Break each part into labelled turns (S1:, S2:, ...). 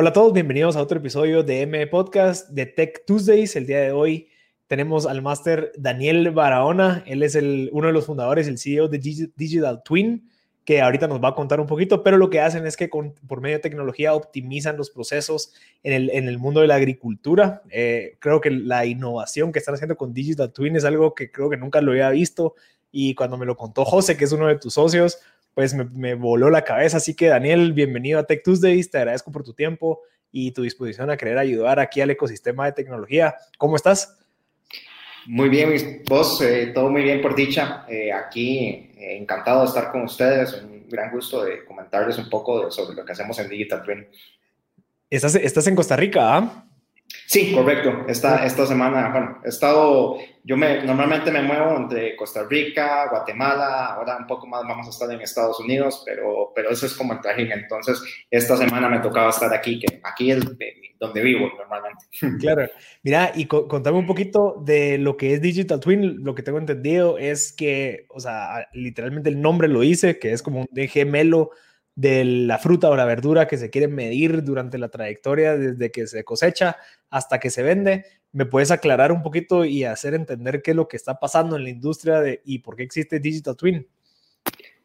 S1: Hola a todos, bienvenidos a otro episodio de M Podcast de Tech Tuesdays. El día de hoy tenemos al máster Daniel Barahona. Él es el, uno de los fundadores, el CEO de Digital Twin, que ahorita nos va a contar un poquito, pero lo que hacen es que por medio de tecnología optimizan los procesos en el, en el mundo de la agricultura. Eh, creo que la innovación que están haciendo con Digital Twin es algo que creo que nunca lo había visto y cuando me lo contó José, que es uno de tus socios, pues me, voló la cabeza. Así que Daniel, bienvenido a Tech Tuesdays, te agradezco por tu tiempo y tu disposición a querer ayudar aquí al ecosistema de tecnología. ¿Cómo estás?
S2: Muy bien, vos, eh, todo muy bien por dicha. Eh, aquí eh, encantado de estar con ustedes, un gran gusto de comentarles un poco sobre lo que hacemos en Digital Twin.
S1: Estás, estás en Costa Rica, ¿ah?
S2: Sí, correcto. Esta, esta semana, bueno, he estado, yo me, normalmente me muevo entre Costa Rica, Guatemala, ahora un poco más vamos a estar en Estados Unidos, pero, pero eso es como el trajín. Entonces, esta semana me tocaba estar aquí, que aquí es donde vivo normalmente.
S1: Claro. Mira, y contame un poquito de lo que es Digital Twin. Lo que tengo entendido es que, o sea, literalmente el nombre lo dice, que es como un gemelo de la fruta o la verdura que se quiere medir durante la trayectoria desde que se cosecha hasta que se vende. ¿Me puedes aclarar un poquito y hacer entender qué es lo que está pasando en la industria de, y por qué existe Digital Twin?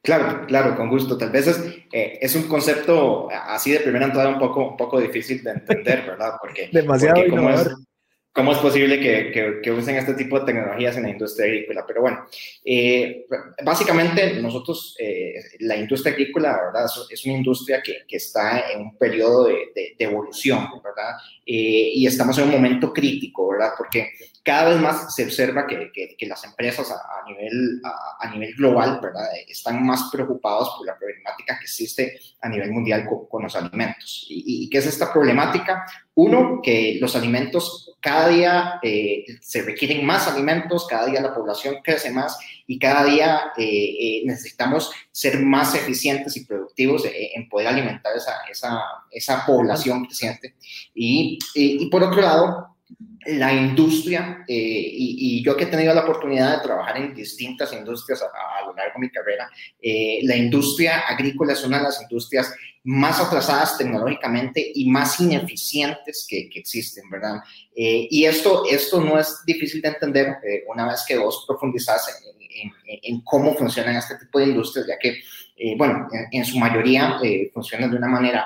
S2: Claro, claro, con gusto. Tal vez es, eh, es un concepto así de primera entrada un poco, un poco difícil de entender, ¿verdad? Porque,
S1: Demasiado
S2: cómo es posible que, que, usen este tipo de tecnologías en la industria agrícola. Pero bueno, eh, básicamente nosotros, eh, la industria agrícola, ¿verdad? Es una industria que, que está en un periodo de, de, evolución, ¿verdad? Eh, y estamos en un momento crítico, ¿verdad? Porque cada vez más se observa que, que las empresas a, nivel, a, nivel global, ¿verdad? Están más preocupados por la problemática que existe a nivel mundial con, los alimentos. ¿Y, ¿Y qué es esta problemática? Uno, que los alimentos cada día eh, se requieren más alimentos, cada día la población crece más y cada día eh, eh, necesitamos ser más eficientes y productivos en poder alimentar esa, esa, esa población creciente. Y, y, por otro lado, la industria, y, y, yo que he tenido la oportunidad de trabajar en distintas industrias a, lo largo de mi carrera, la industria agrícola es una de las industrias más atrasadas tecnológicamente y más ineficientes que, existen, ¿verdad? Eh, y esto, esto no es difícil de entender eh, una vez que vos profundizás en, en, cómo funcionan este tipo de industrias, ya que, eh, bueno, en, su mayoría funcionan de una manera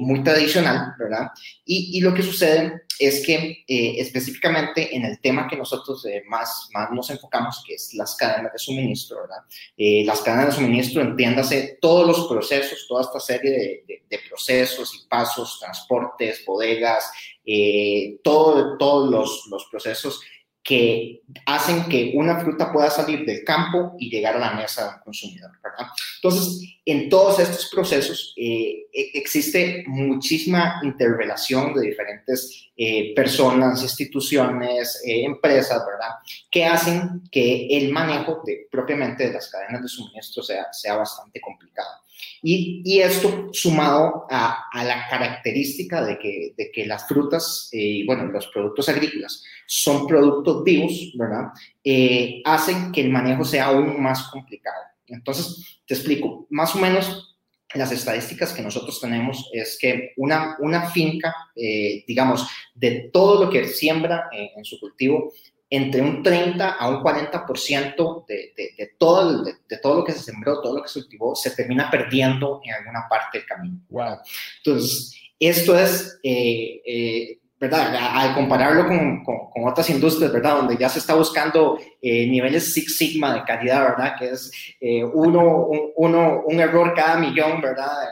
S2: muy tradicional, ¿verdad? Y, y, lo que sucede es que específicamente en el tema que nosotros más, más nos enfocamos, que es las cadenas de suministro, ¿verdad? las cadenas de suministro, entiéndase todos los procesos, toda esta serie de, de procesos y pasos, transportes, bodegas, eh, todo, todos los, los, procesos que hacen que una fruta pueda salir del campo y llegar a la mesa del consumidor. ¿verdad? Entonces, en todos estos procesos eh, e, existe muchísima interrelación de diferentes eh, personas, instituciones, empresas, ¿verdad? Que hacen que el manejo de, propiamente de las cadenas de suministro sea, sea bastante complicado. Y, esto sumado a, a, la característica de que, de que las frutas eh, y, bueno, los productos agrícolas son productos vivos, ¿verdad? Eh, hacen que el manejo sea aún más complicado. Entonces, te explico, más o menos las estadísticas que nosotros tenemos es que una, una finca, eh, digamos, de todo lo que siembra en su cultivo, entre un 30 a un 40% de, de, de, todo, de, de, todo lo que se sembró, todo lo que se cultivó, se termina perdiendo en alguna parte del camino.
S1: Wow.
S2: Entonces, esto es, eh, eh, ¿verdad? Al compararlo con, con, con, otras industrias, ¿verdad? Donde ya se está buscando eh, niveles Six Sigma de calidad, ¿verdad? Que es eh, uno, un, uno, un error cada millón, ¿verdad?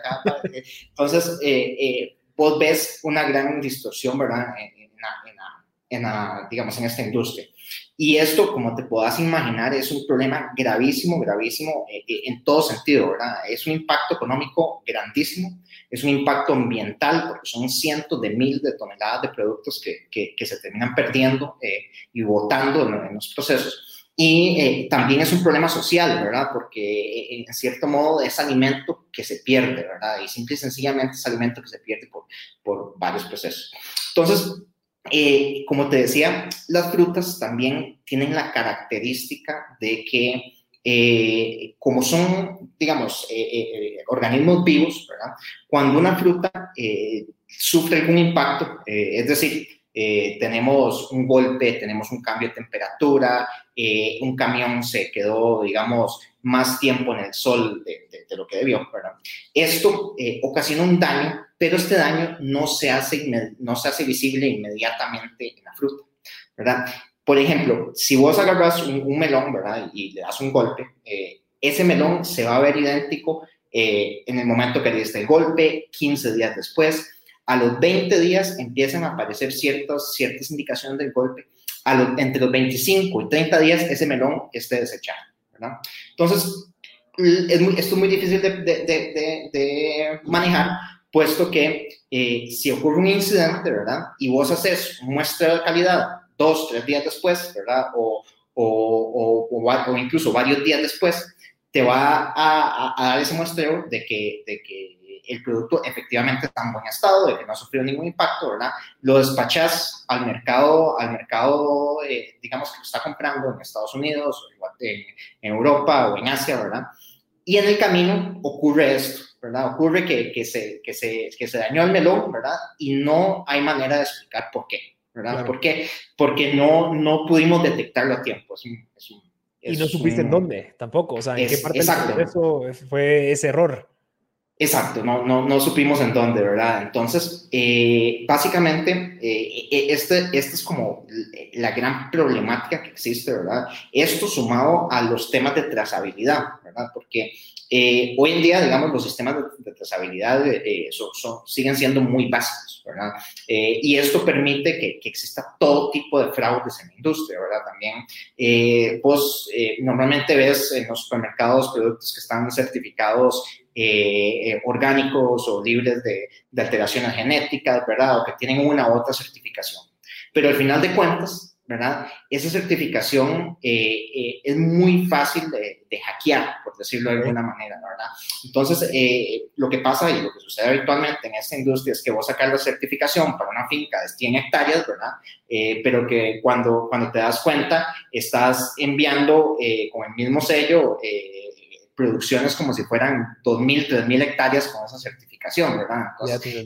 S2: Entonces, eh, vos ves una gran distorsión, ¿verdad? En, en, en en, la, digamos, en esta industria. Y esto, como te puedas imaginar, es un problema gravísimo, gravísimo eh, eh, en todo sentido, ¿verdad? Es un impacto económico grandísimo, es un impacto ambiental, porque son cientos de miles de toneladas de productos que, que, que se terminan perdiendo eh, y botando en, en, los procesos. Y eh, también es un problema social, ¿verdad? Porque en cierto modo es alimento que se pierde, ¿verdad? Y simple y sencillamente es alimento que se pierde por, por varios procesos. Entonces, eh, como te decía, las frutas también tienen la característica de que, eh, como son, digamos, eh, eh organismos vivos, ¿verdad? Cuando una fruta sufre algún impacto, es decir, tenemos un golpe, tenemos un cambio de temperatura, un camión se quedó, digamos, más tiempo en el sol de, lo que debió, ¿verdad? Esto ocasiona un daño, pero este daño no se, hace, no se hace visible inmediatamente en la fruta, ¿verdad? Por ejemplo, si vos agarras un, melón, ¿verdad? Y le das un golpe, eh, ese melón se va a ver idéntico eh, en el momento que le diste el golpe, 15 días después. A los 20 días empiezan a aparecer ciertas, ciertas indicaciones del golpe. Entre los 25 y 30 días ese melón esté desechado. Entonces, es esto es muy difícil de, manejar, puesto que eh, si ocurre un incidente, ¿verdad? Y vos haces muestra de calidad dos, tres días después, ¿verdad? O, o, o, incluso varios días después, te va a, dar ese muestreo de que, de que el producto efectivamente está en buen estado, de que no ha sufrido ningún impacto, ¿verdad? Lo despachas al mercado, al mercado, eh, digamos que lo está comprando en Estados Unidos, en, en, Europa o en Asia, ¿verdad? Y en el camino ocurre esto, ¿verdad? Ocurre que, que, se, que, se, que se dañó el melón, ¿verdad? Y no hay manera de explicar por qué. ¿verdad? ¿Por qué? Porque no, no pudimos detectarlo a tiempo.
S1: y no supiste en dónde tampoco, o sea, en qué parte de eso fue ese error.
S2: Exacto, no, no, no supimos en dónde, ¿verdad? Entonces, eh, básicamente, eh, e, este, este es como la gran problemática que existe, ¿verdad? Esto sumado a los temas de trazabilidad, ¿verdad? Porque eh, hoy en día, digamos, los sistemas de, trazabilidad eh, siguen siendo muy básicos, ¿verdad? Eh, y esto permite que, exista todo tipo de fraudes en la industria, ¿verdad? También, pues, normalmente ves en los supermercados productos que están certificados orgánicos o libres de, de alteraciones genéticas, ¿verdad? O que tienen una u otra certificación. Pero al final de cuentas, ¿verdad? Esa certificación eh, eh, es muy fácil de, hackear, por decirlo de alguna manera, ¿verdad? Entonces, eh, lo que pasa y lo que sucede habitualmente en esta industria es que vos sacas la certificación para una finca de 100 hectáreas, ¿verdad? pero que cuando, cuando te das cuenta, estás enviando con el mismo sello producciones como si fueran 2.000, 3.000 hectáreas con esa certificación, ¿verdad?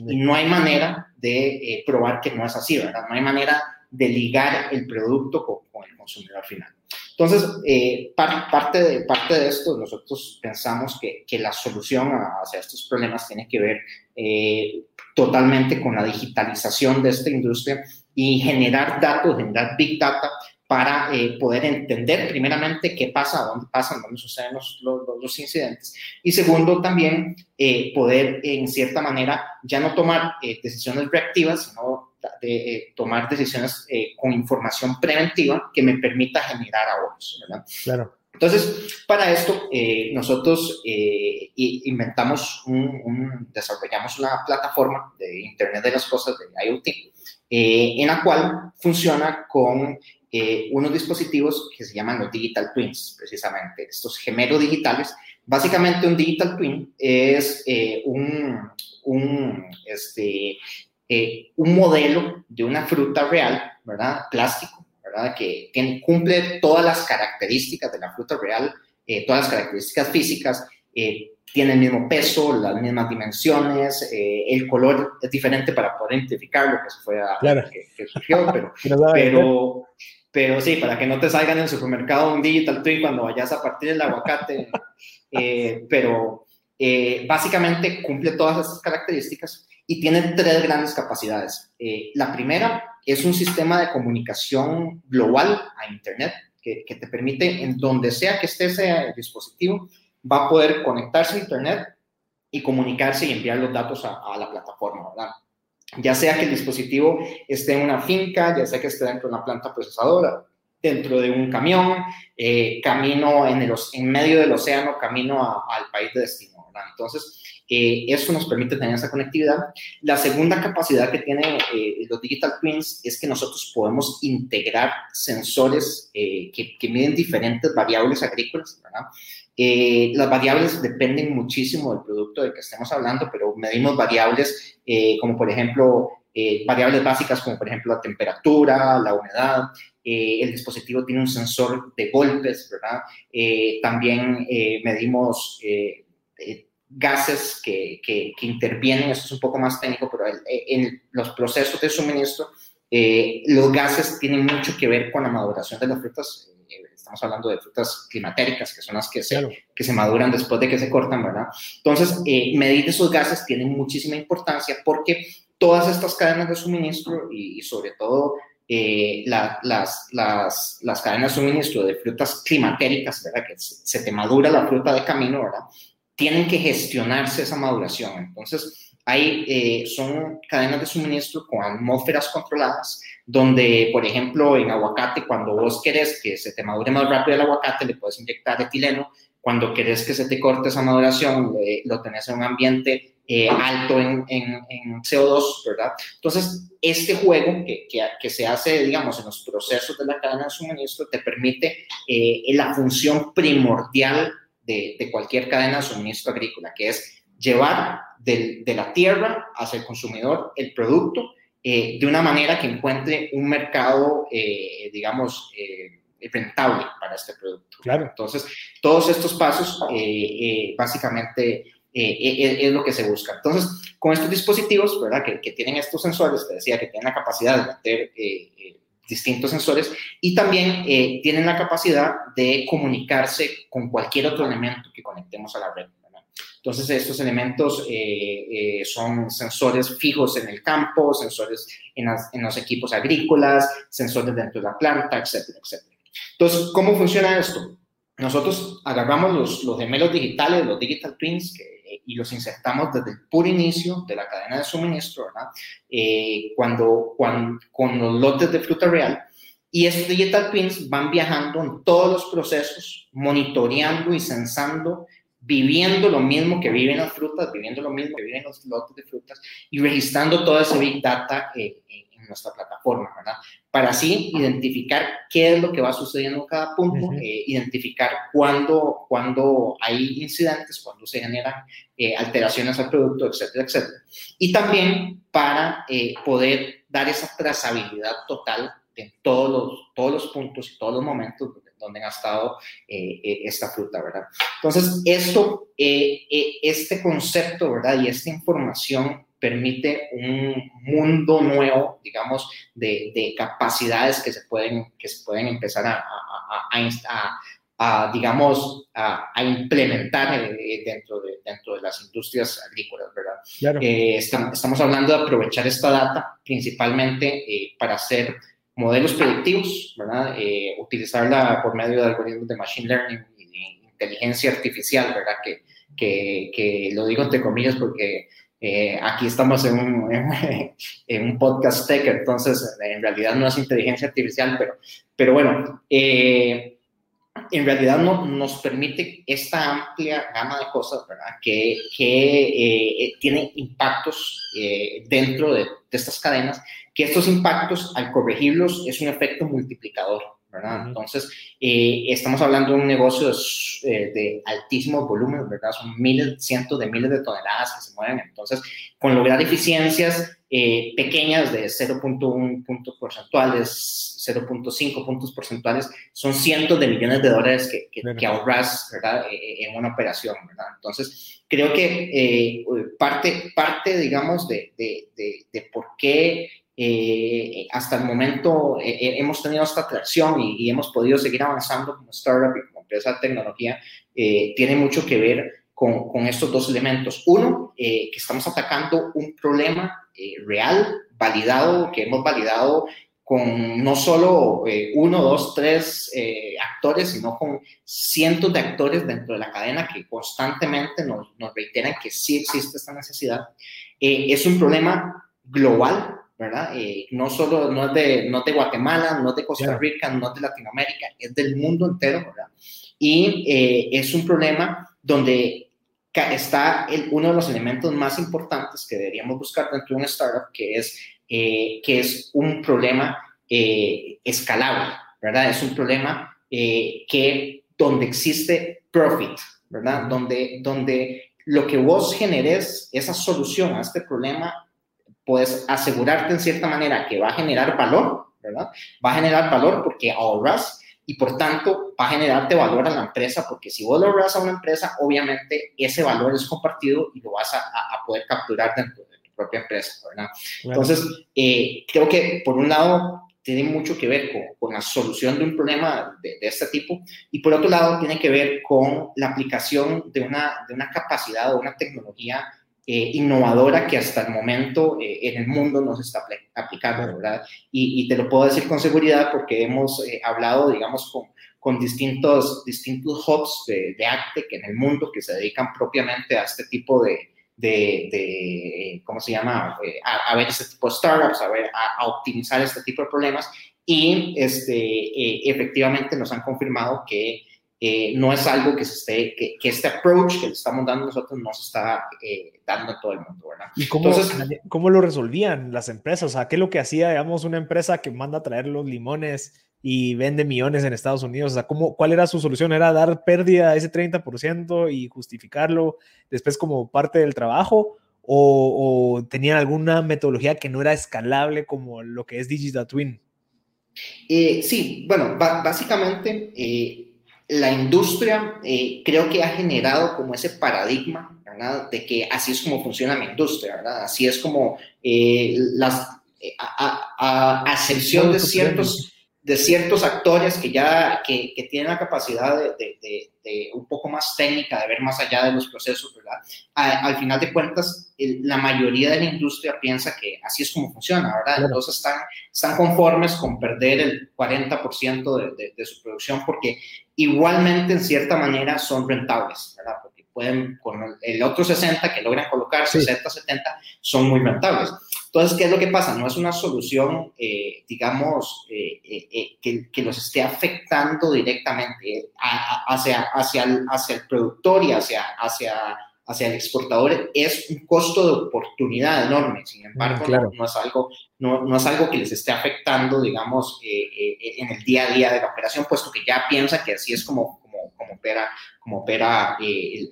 S2: y no hay manera de probar que no es así, ¿verdad? No hay manera de ligar el producto con, el consumidor final. Entonces, eh, parte, de, parte de esto, nosotros pensamos que, que, la solución hacia estos problemas tiene que ver eh, totalmente con la digitalización de esta industria y generar datos, generar big data para eh, poder entender primeramente qué pasa, dónde pasan, dónde suceden los, los, incidentes. Y segundo, también poder, en cierta manera, ya no tomar decisiones reactivas, sino de eh, tomar decisiones eh, con información preventiva que me permita generar ahorros, ¿verdad?
S1: Claro.
S2: Entonces, para esto, eh, nosotros inventamos, un, desarrollamos una plataforma de Internet de las Cosas, de IoT, en la cual funciona con unos dispositivos que se llaman los Digital Twins, precisamente, estos gemelos digitales. Básicamente, un Digital Twin es un, un este, eh, un modelo de una fruta real, ¿verdad? Plástico, ¿verdad? Que cumple todas las características de la fruta real, eh, todas las características físicas, eh, tiene el mismo peso, las mismas dimensiones, el color es diferente para poder identificar lo que, fue a, claro. que, surgió, pero, pero, pero, sí, para que no te salgan en el supermercado un digital twin cuando vayas a partir el aguacate, pero básicamente cumple todas esas características y tiene tres grandes capacidades. Eh, la primera es un sistema de comunicación global a Internet que, te permite, en donde sea que esté ese dispositivo, va a poder conectarse a Internet y comunicarse y enviar los datos a, la plataforma, ¿verdad? Ya sea que el dispositivo esté en una finca, ya sea que esté dentro de una planta procesadora, dentro de un camión, eh, camino en, el, en medio del océano, camino al país de destino. Entonces, eh, eso nos permite tener esa conectividad. La segunda capacidad que tienen eh, los Digital Twins es que nosotros podemos integrar sensores que, miden diferentes variables agrícolas. Las variables dependen muchísimo del producto del que estemos hablando, pero medimos variables como por ejemplo variables básicas como por ejemplo la temperatura, la humedad, el dispositivo tiene un sensor de golpes, ¿verdad? también medimos gases que, que, intervienen, esto es un poco más técnico, pero en los procesos de suministro, eh, los gases tienen mucho que ver con la maduración de las frutas. Eh, estamos hablando de frutas climatéricas, que son las que se, que se maduran después de que se cortan, ¿verdad? Entonces, eh, medir esos gases tiene muchísima importancia porque todas estas cadenas de suministro y, sobre todo las, las, las, cadenas de suministro de frutas climatéricas, ¿verdad? Que se te madura la fruta de camino, ¿verdad? tienen que gestionarse esa maduración. Entonces, hay, eh, son cadenas de suministro con atmósferas controladas, donde, por ejemplo, en aguacate, cuando vos querés que se te madure más rápido el aguacate, le puedes inyectar etileno. Cuando querés que se te corte esa maduración, lo tenés en un ambiente eh, alto en, en, CO2, ¿verdad? Entonces, este juego que, que, se hace, digamos, en los procesos de la cadena de suministro te permite eh, la función primordial de, cualquier cadena de suministro agrícola, que es llevar de, la tierra hacia el consumidor el producto eh, de una manera que encuentre un mercado, eh, digamos, eh, rentable para este producto.
S1: Claro.
S2: Entonces, todos estos pasos básicamente es, lo que se busca. Entonces, con estos dispositivos, ¿verdad? Que, que, tienen estos sensores, te decía que tienen la capacidad de meter distintos sensores y también eh, tienen la capacidad de comunicarse con cualquier otro elemento que conectemos a la red. Entonces, estos elementos eh, eh, son sensores fijos en el campo, sensores en, en, los equipos agrícolas, sensores dentro de la planta, etcétera, etcétera. Entonces, ¿cómo funciona esto? Nosotros agarramos los, los gemelos digitales, los digital twins, que y los insertamos desde el puro inicio de la cadena de suministro, ¿verdad? Eh, cuando, cuando, con los lotes de fruta real. Y estos digital twins van viajando en todos los procesos, monitoreando y sensando, viviendo lo mismo que viven las frutas, viviendo lo mismo que viven los lotes de frutas y registrando toda esa big data eh, en nuestra plataforma, ¿verdad? para así identificar qué es lo que va sucediendo en cada punto, eh, identificar cuándo, cuándo hay incidentes, cuándo se generan eh, alteraciones al producto, etcétera, etcétera. Y también para eh, poder dar esa trazabilidad total de todos los, todos los puntos y todos los momentos donde ha estado esta fruta, ¿verdad? Entonces, esto, este concepto, ¿verdad? Y esta información permite un mundo nuevo, digamos, de, de capacidades que se pueden, que se pueden empezar a, a, a, digamos, a, implementar eh, dentro, de, dentro de las industrias agrícolas, ¿verdad? Eh, estamos, hablando de aprovechar esta data principalmente eh, para hacer modelos predictivos, ¿verdad? utilizarla por medio de algoritmos de machine learning y inteligencia artificial, ¿verdad? Que, que, que lo digo entre comillas porque eh, aquí estamos en un, en, un, podcast tech, entonces en realidad no es inteligencia artificial, pero, pero bueno, eh, en realidad no, nos permite esta amplia gama de cosas, ¿verdad? Que, que eh, tienen impactos dentro de, de estas cadenas, que estos impactos al corregirlos es un efecto multiplicador. ¿verdad? Entonces, eh, estamos hablando de un negocio de, eh, de altísimo volumen, ¿verdad? Son miles, cientos de miles de toneladas que se mueven. Entonces, con lograr eficiencias eh, pequeñas de 0.1 puntos porcentuales, 0.5 puntos porcentuales, son cientos de millones de dólares que, que, ahorras, ¿verdad? en una operación, ¿verdad? Entonces, creo que parte, parte, digamos, de, de, de, de por qué eh, hasta el momento eh, eh, hemos tenido esta atracción y, hemos podido seguir avanzando como startup y como empresa de tecnología, tiene mucho que ver con, estos dos elementos. Uno, que estamos atacando un problema real, validado, que hemos validado con no solo uno, dos, tres actores, sino con cientos de actores dentro de la cadena que constantemente nos, nos reiteran que sí existe esta necesidad. es un problema global ¿verdad? Eh, no solo, no es, de, no de Guatemala, no es de Costa Rica, no es de Latinoamérica, es del mundo entero, ¿verdad? Y eh, es un problema donde está el, uno de los elementos más importantes que deberíamos buscar dentro de una startup, que es, eh, que es un problema escalable, ¿verdad? Es un problema que donde existe profit, ¿verdad? Donde, donde lo que vos generes, esa solución a este problema, puedes asegurarte en cierta manera que va a generar valor, ¿verdad? Va a generar valor porque ahorras y por tanto va a generarte valor a la empresa, porque si vos logras a una empresa, obviamente ese valor es compartido y lo vas a, a poder capturar dentro de tu propia empresa, ¿verdad? Entonces, eh, creo que por un lado tiene mucho que ver con, con la solución de un problema de, de, este tipo y por otro lado tiene que ver con la aplicación de una, de una capacidad o una tecnología eh, innovadora que hasta el momento eh, en el mundo no se está aplicando, ¿verdad? Y, te lo puedo decir con seguridad porque hemos eh, hablado, digamos, con, distintos, distintos hubs de, de ACTE en el mundo que se dedican propiamente a este tipo de, de, de, ¿cómo se llama? A, ver este tipo de startups, a, ver, a, optimizar este tipo de problemas y este, efectivamente nos han confirmado que eh, no es algo que, se esté, que, que, este approach que le estamos dando nosotros no se está eh, dando a todo el mundo, ¿verdad?
S1: ¿Y cómo, Entonces, cómo lo resolvían las empresas? O sea, ¿qué es lo que hacía, digamos, una empresa que manda a traer los limones y vende millones en Estados Unidos? O sea, ¿cómo, ¿cuál era su solución? ¿Era dar pérdida a ese 30% y justificarlo después como parte del trabajo? ¿O, o tenían alguna metodología que no era escalable como lo que es Digital Twin?
S2: Eh, sí, bueno, básicamente eh, la industria eh, creo que ha generado como ese paradigma, ¿verdad? De que así es como funciona la industria, ¿verdad? Así es como eh, las, eh, a, a, a, excepción de ciertos, de ciertos actores que ya que, que tienen la capacidad de, de, de, de, un poco más técnica, de ver más allá de los procesos, ¿verdad? A, al final de cuentas, la mayoría de la industria piensa que así es como funciona, ¿verdad? Entonces están, están conformes con perder el 40% de, de su producción porque igualmente en cierta manera son rentables, ¿verdad? Porque pueden, con el otro 60 que logran colocar, sí. 60, 70, son muy rentables. Entonces, ¿qué es lo que pasa? No es una solución, eh, digamos, eh, eh, que, que, los esté afectando directamente a, a, hacia, hacia, el, hacia el productor y hacia, hacia, hacia el exportador. Es un costo de oportunidad enorme. Sin embargo, claro. no, no, es algo, no, no, es algo que les esté afectando, digamos, en el día a día de la operación, puesto que ya piensa que así es como, como, como opera, como opera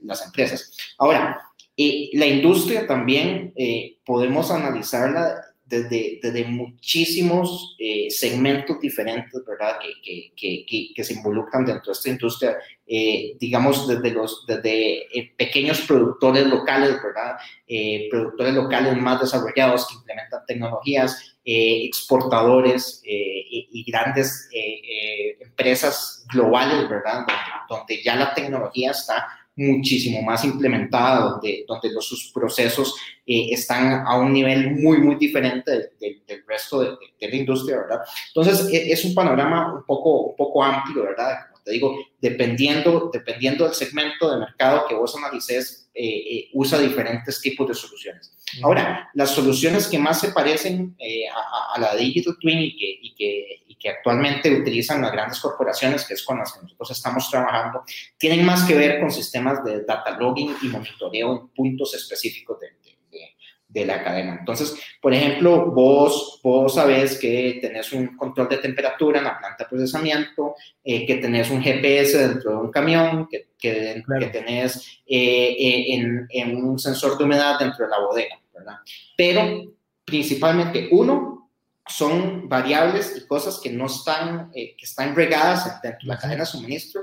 S2: las empresas. Ahora, eh, la industria también eh, podemos analizarla desde, muchísimos eh, segmentos diferentes, ¿verdad? Que, se involucran dentro de esta industria, eh, digamos, desde, los, desde pequeños productores locales, ¿verdad? productores locales más desarrollados que implementan tecnologías, exportadores y, y, grandes empresas globales, ¿verdad? Donde ya la tecnología está muchísimo más implementada, donde, donde los, sus procesos eh, están a un nivel muy, muy diferente de, de, del resto de, de, la industria, ¿verdad? Entonces, es, es, un panorama un poco, un poco amplio, ¿verdad? Como te digo, dependiendo, dependiendo del segmento de mercado que vos analices, eh, eh, usa diferentes tipos de soluciones. Ahora, las soluciones que más se parecen eh, a, a, la Digital Twin y que, y, que, y que, actualmente utilizan las grandes corporaciones, que es con las que nosotros estamos trabajando, tienen más que ver con sistemas de data logging y monitoreo en puntos específicos de, de, de la cadena. Entonces, por ejemplo, vos, vos sabés que tenés un control de temperatura en la planta de procesamiento, eh, que tenés un GPS dentro de un camión, que, que, claro. que tenés eh, eh, en, en, un sensor de humedad dentro de la bodega, ¿verdad? Pero principalmente, uno, son variables y cosas que no están, eh, que están regadas dentro de la cadena de suministro.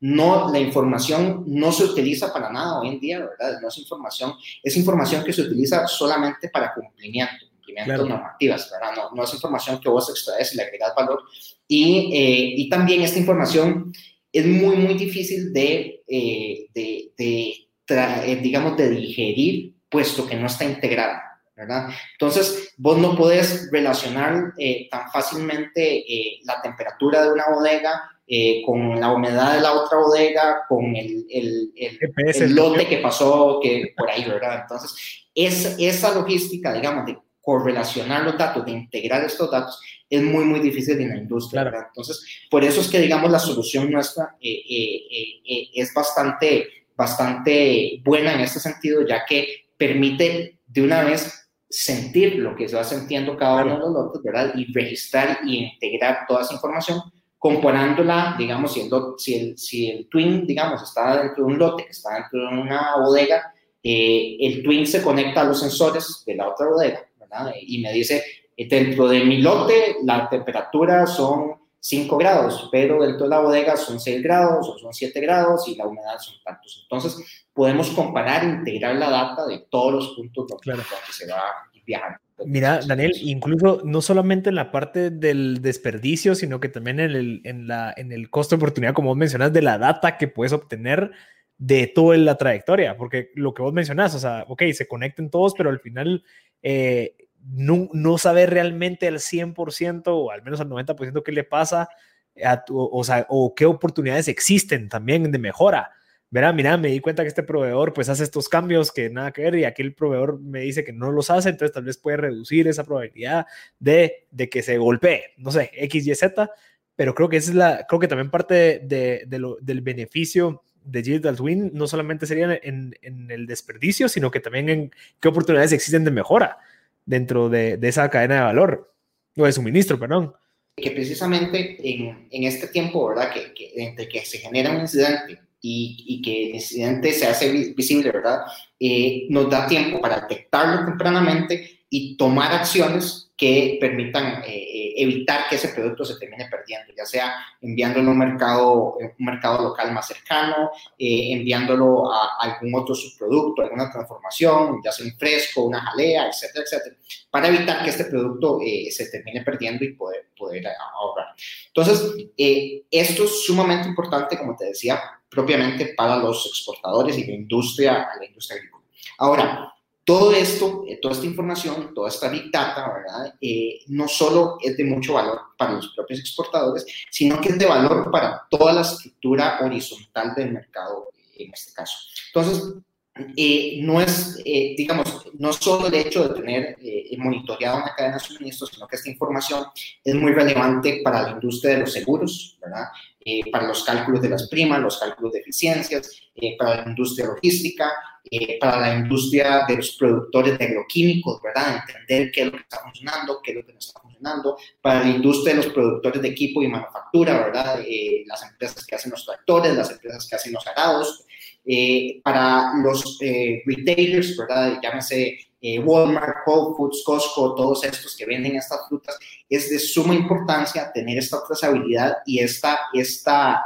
S2: No, la información no se utiliza para nada hoy en día, ¿verdad? No es información, es información que se utiliza solamente para cumplimiento, cumplimiento claro. normativas, ¿verdad? No, no, es información que vos extraes y le agregas valor. Y, eh, y también esta información es muy, muy difícil de, eh, de, de digamos, de digerir, puesto que no está integrada. ¿Verdad? Entonces, vos no podés relacionar eh, tan fácilmente eh, la temperatura de una bodega eh, con la humedad de la otra bodega, con el, el, el, el lote que pasó que, por ahí, ¿verdad? Entonces, es, esa logística, digamos, de correlacionar los datos, de integrar estos datos, es muy, muy difícil en la industria, claro. ¿verdad? Entonces, por eso es que, digamos, la solución nuestra es bastante, bastante buena en este sentido, ya que permite de una vez sentir lo que se va sintiendo cada uno de los lotes, ¿verdad? Y registrar y integrar toda esa información, comparándola, digamos, si el, si el, si el twin, digamos, está dentro de un lote, que está dentro de una bodega, eh, el twin se conecta a los sensores de la otra bodega, ¿verdad? Y me dice, dentro de mi lote, la temperatura son 5 grados, pero dentro de la bodega son 6 grados o son 7 grados y la humedad son tantos. Entonces, podemos comparar e integrar la data de todos los puntos donde, claro. se va viajando.
S1: Mira, Daniel, incluso no solamente en la parte del desperdicio, sino que también en el, en la, en el costo de oportunidad, como vos mencionas, de la data que puedes obtener de toda la trayectoria, porque lo que vos mencionás, o sea, ok, se conecten todos, pero al final eh, no, no saber realmente al 100% o al menos al 90% qué le pasa, o, qué oportunidades existen también de mejora. Verá, mira, me di cuenta que este proveedor pues hace estos cambios que nada que ver y aquel proveedor me dice que no los hace, entonces tal vez puede reducir esa probabilidad de, que se golpee, no sé, X, Y, Z, pero creo que esa es la, creo que también parte del beneficio de Digital Twin no solamente sería en, en, el desperdicio, sino que también en qué oportunidades existen de mejora dentro de, de esa cadena de valor, o de suministro, perdón.
S2: Que precisamente en, en este tiempo, ¿verdad? Que, que, entre que se genera un incidente y, y, que el incidente se hace visible, ¿verdad? Eh, nos da tiempo para detectarlo tempranamente y tomar acciones que permitan eh, eh, evitar que ese producto se termine perdiendo, ya sea enviándolo a un mercado, un mercado local más cercano, eh, enviándolo a algún otro subproducto, alguna transformación, ya sea un fresco, una jalea, etcétera, etcétera, para evitar que este producto se termine perdiendo y poder, poder ahorrar. Entonces, esto es sumamente importante, como te decía, propiamente para los exportadores y la industria, la industria agrícola. Ahora, todo esto, eh, toda esta información, toda esta big data, ¿verdad? Eh, no solo es de mucho valor para los propios exportadores, sino que es de valor para toda la estructura horizontal del mercado en este caso. Entonces, eh, no es, digamos, no solo el hecho de tener monitoreado una cadena de suministro, sino que esta información es muy relevante para la industria de los seguros, ¿verdad? para los cálculos de las primas, los cálculos de eficiencias, para la industria logística, eh, para la industria de los productores de agroquímicos, ¿verdad? Entender qué es lo que está funcionando, qué es lo que no está funcionando. Para la industria de los productores de equipo y manufactura, ¿verdad? Eh, las empresas que hacen los tractores, las empresas que hacen los arados. Eh, para los retailers, ¿verdad? Llámese Walmart, Whole Foods, Costco, todos estos que venden estas frutas, es de suma importancia tener esta trazabilidad y esta, esta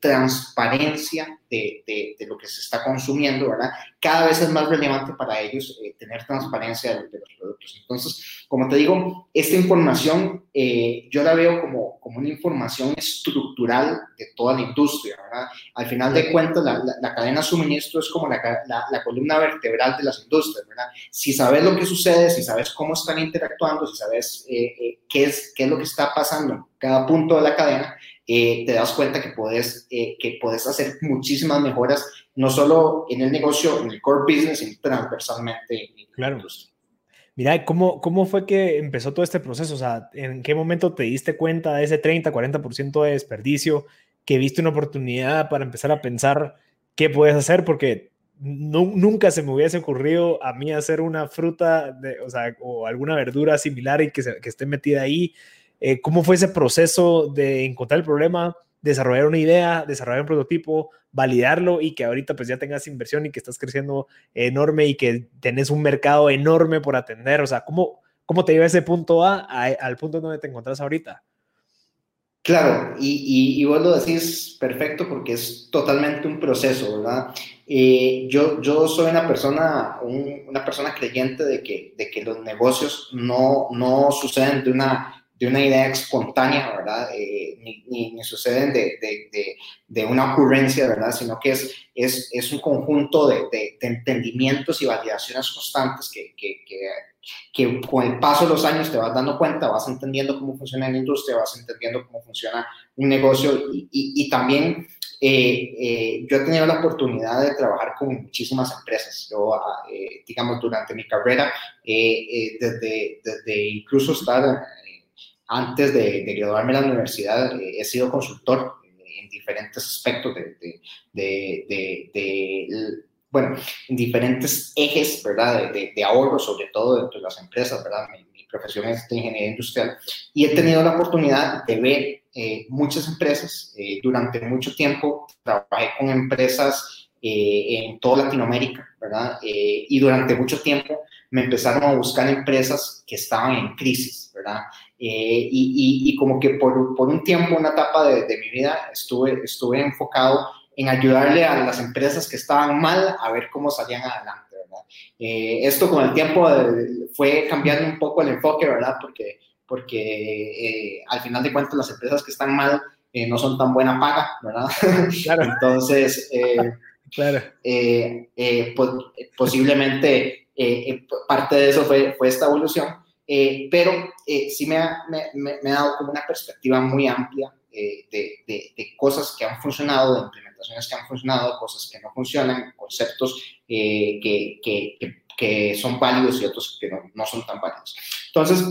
S2: transparencia de, lo que se está consumiendo, ¿verdad? cada vez es más relevante para ellos eh, tener transparencia de, los productos. Entonces, como te digo, esta información eh, yo la veo como, como una información estructural de toda la industria. ¿verdad? Al final de cuentas, la, la, cadena de suministro es como la, la, columna vertebral de las industrias. ¿verdad? Si sabes lo que sucede, si sabes cómo están interactuando, si sabes eh, qué, es, qué es lo que está pasando en cada punto de la cadena, te das cuenta que puedes, que puedes hacer muchísimas mejoras no solo en el negocio, en el core business, sino transversalmente en
S1: claro. Mira, ¿cómo, ¿cómo fue que empezó todo este proceso? O sea, ¿en qué momento te diste cuenta de ese 30, 40% de desperdicio? Que viste una oportunidad para empezar a pensar qué puedes hacer, porque nunca se me hubiese ocurrido a mí hacer una fruta de, o, sea, o alguna verdura similar y que, que esté metida ahí. Eh, ¿Cómo fue ese proceso de encontrar el problema, desarrollar una idea, desarrollar un prototipo, validarlo y que ahorita pues ya tengas inversión y que estás creciendo enorme y que tenés un mercado enorme por atender. O sea, ¿cómo, cómo te lleva ese punto A, al punto donde te encontrás ahorita?
S2: Claro, y, y, vos lo decís perfecto porque es totalmente un proceso, ¿verdad? Eh, yo, yo soy una persona, una persona creyente de que, de que los negocios no, no suceden de una de una idea espontánea, ¿verdad? Eh, ni, ni, suceden de, de, de, una ocurrencia, ¿verdad? Sino que es, es, es un conjunto de, entendimientos y validaciones constantes que, que, que, con el paso de los años te vas dando cuenta, vas entendiendo cómo funciona la industria, vas entendiendo cómo funciona un negocio y, y, también eh, eh, yo he tenido la oportunidad de trabajar con muchísimas empresas. Yo, ah, digamos, durante mi carrera, desde, desde incluso estar antes de, graduarme en la universidad, eh, he sido consultor en diferentes aspectos de, de, bueno, en diferentes ejes, ¿verdad? De, ahorro, sobre todo dentro de las empresas, ¿verdad? Mi, profesión es de ingeniería industrial y he tenido la oportunidad de ver eh, muchas empresas. Eh, durante mucho tiempo trabajé con empresas en toda Latinoamérica, ¿verdad? y durante mucho tiempo me empezaron a buscar empresas que estaban en crisis, ¿verdad? Eh, y, y, como que por, por, un tiempo, una etapa de, de, mi vida, estuve, estuve enfocado en ayudarle a las empresas que estaban mal a ver cómo salían adelante, ¿verdad? Eh, esto con el tiempo fue cambiando un poco el enfoque, ¿verdad? Porque, porque al final de cuentas las empresas que están mal no son tan buena paga, ¿verdad? Claro. Entonces, claro. posiblemente eh, parte de eso fue, fue esta evolución, eh, pero eh, sí me ha, me, me, ha, dado como una perspectiva muy amplia de, de, de, cosas que han funcionado, de implementaciones que han funcionado, cosas que no funcionan, conceptos que, que, que, son válidos y otros que no, no son tan válidos. Entonces,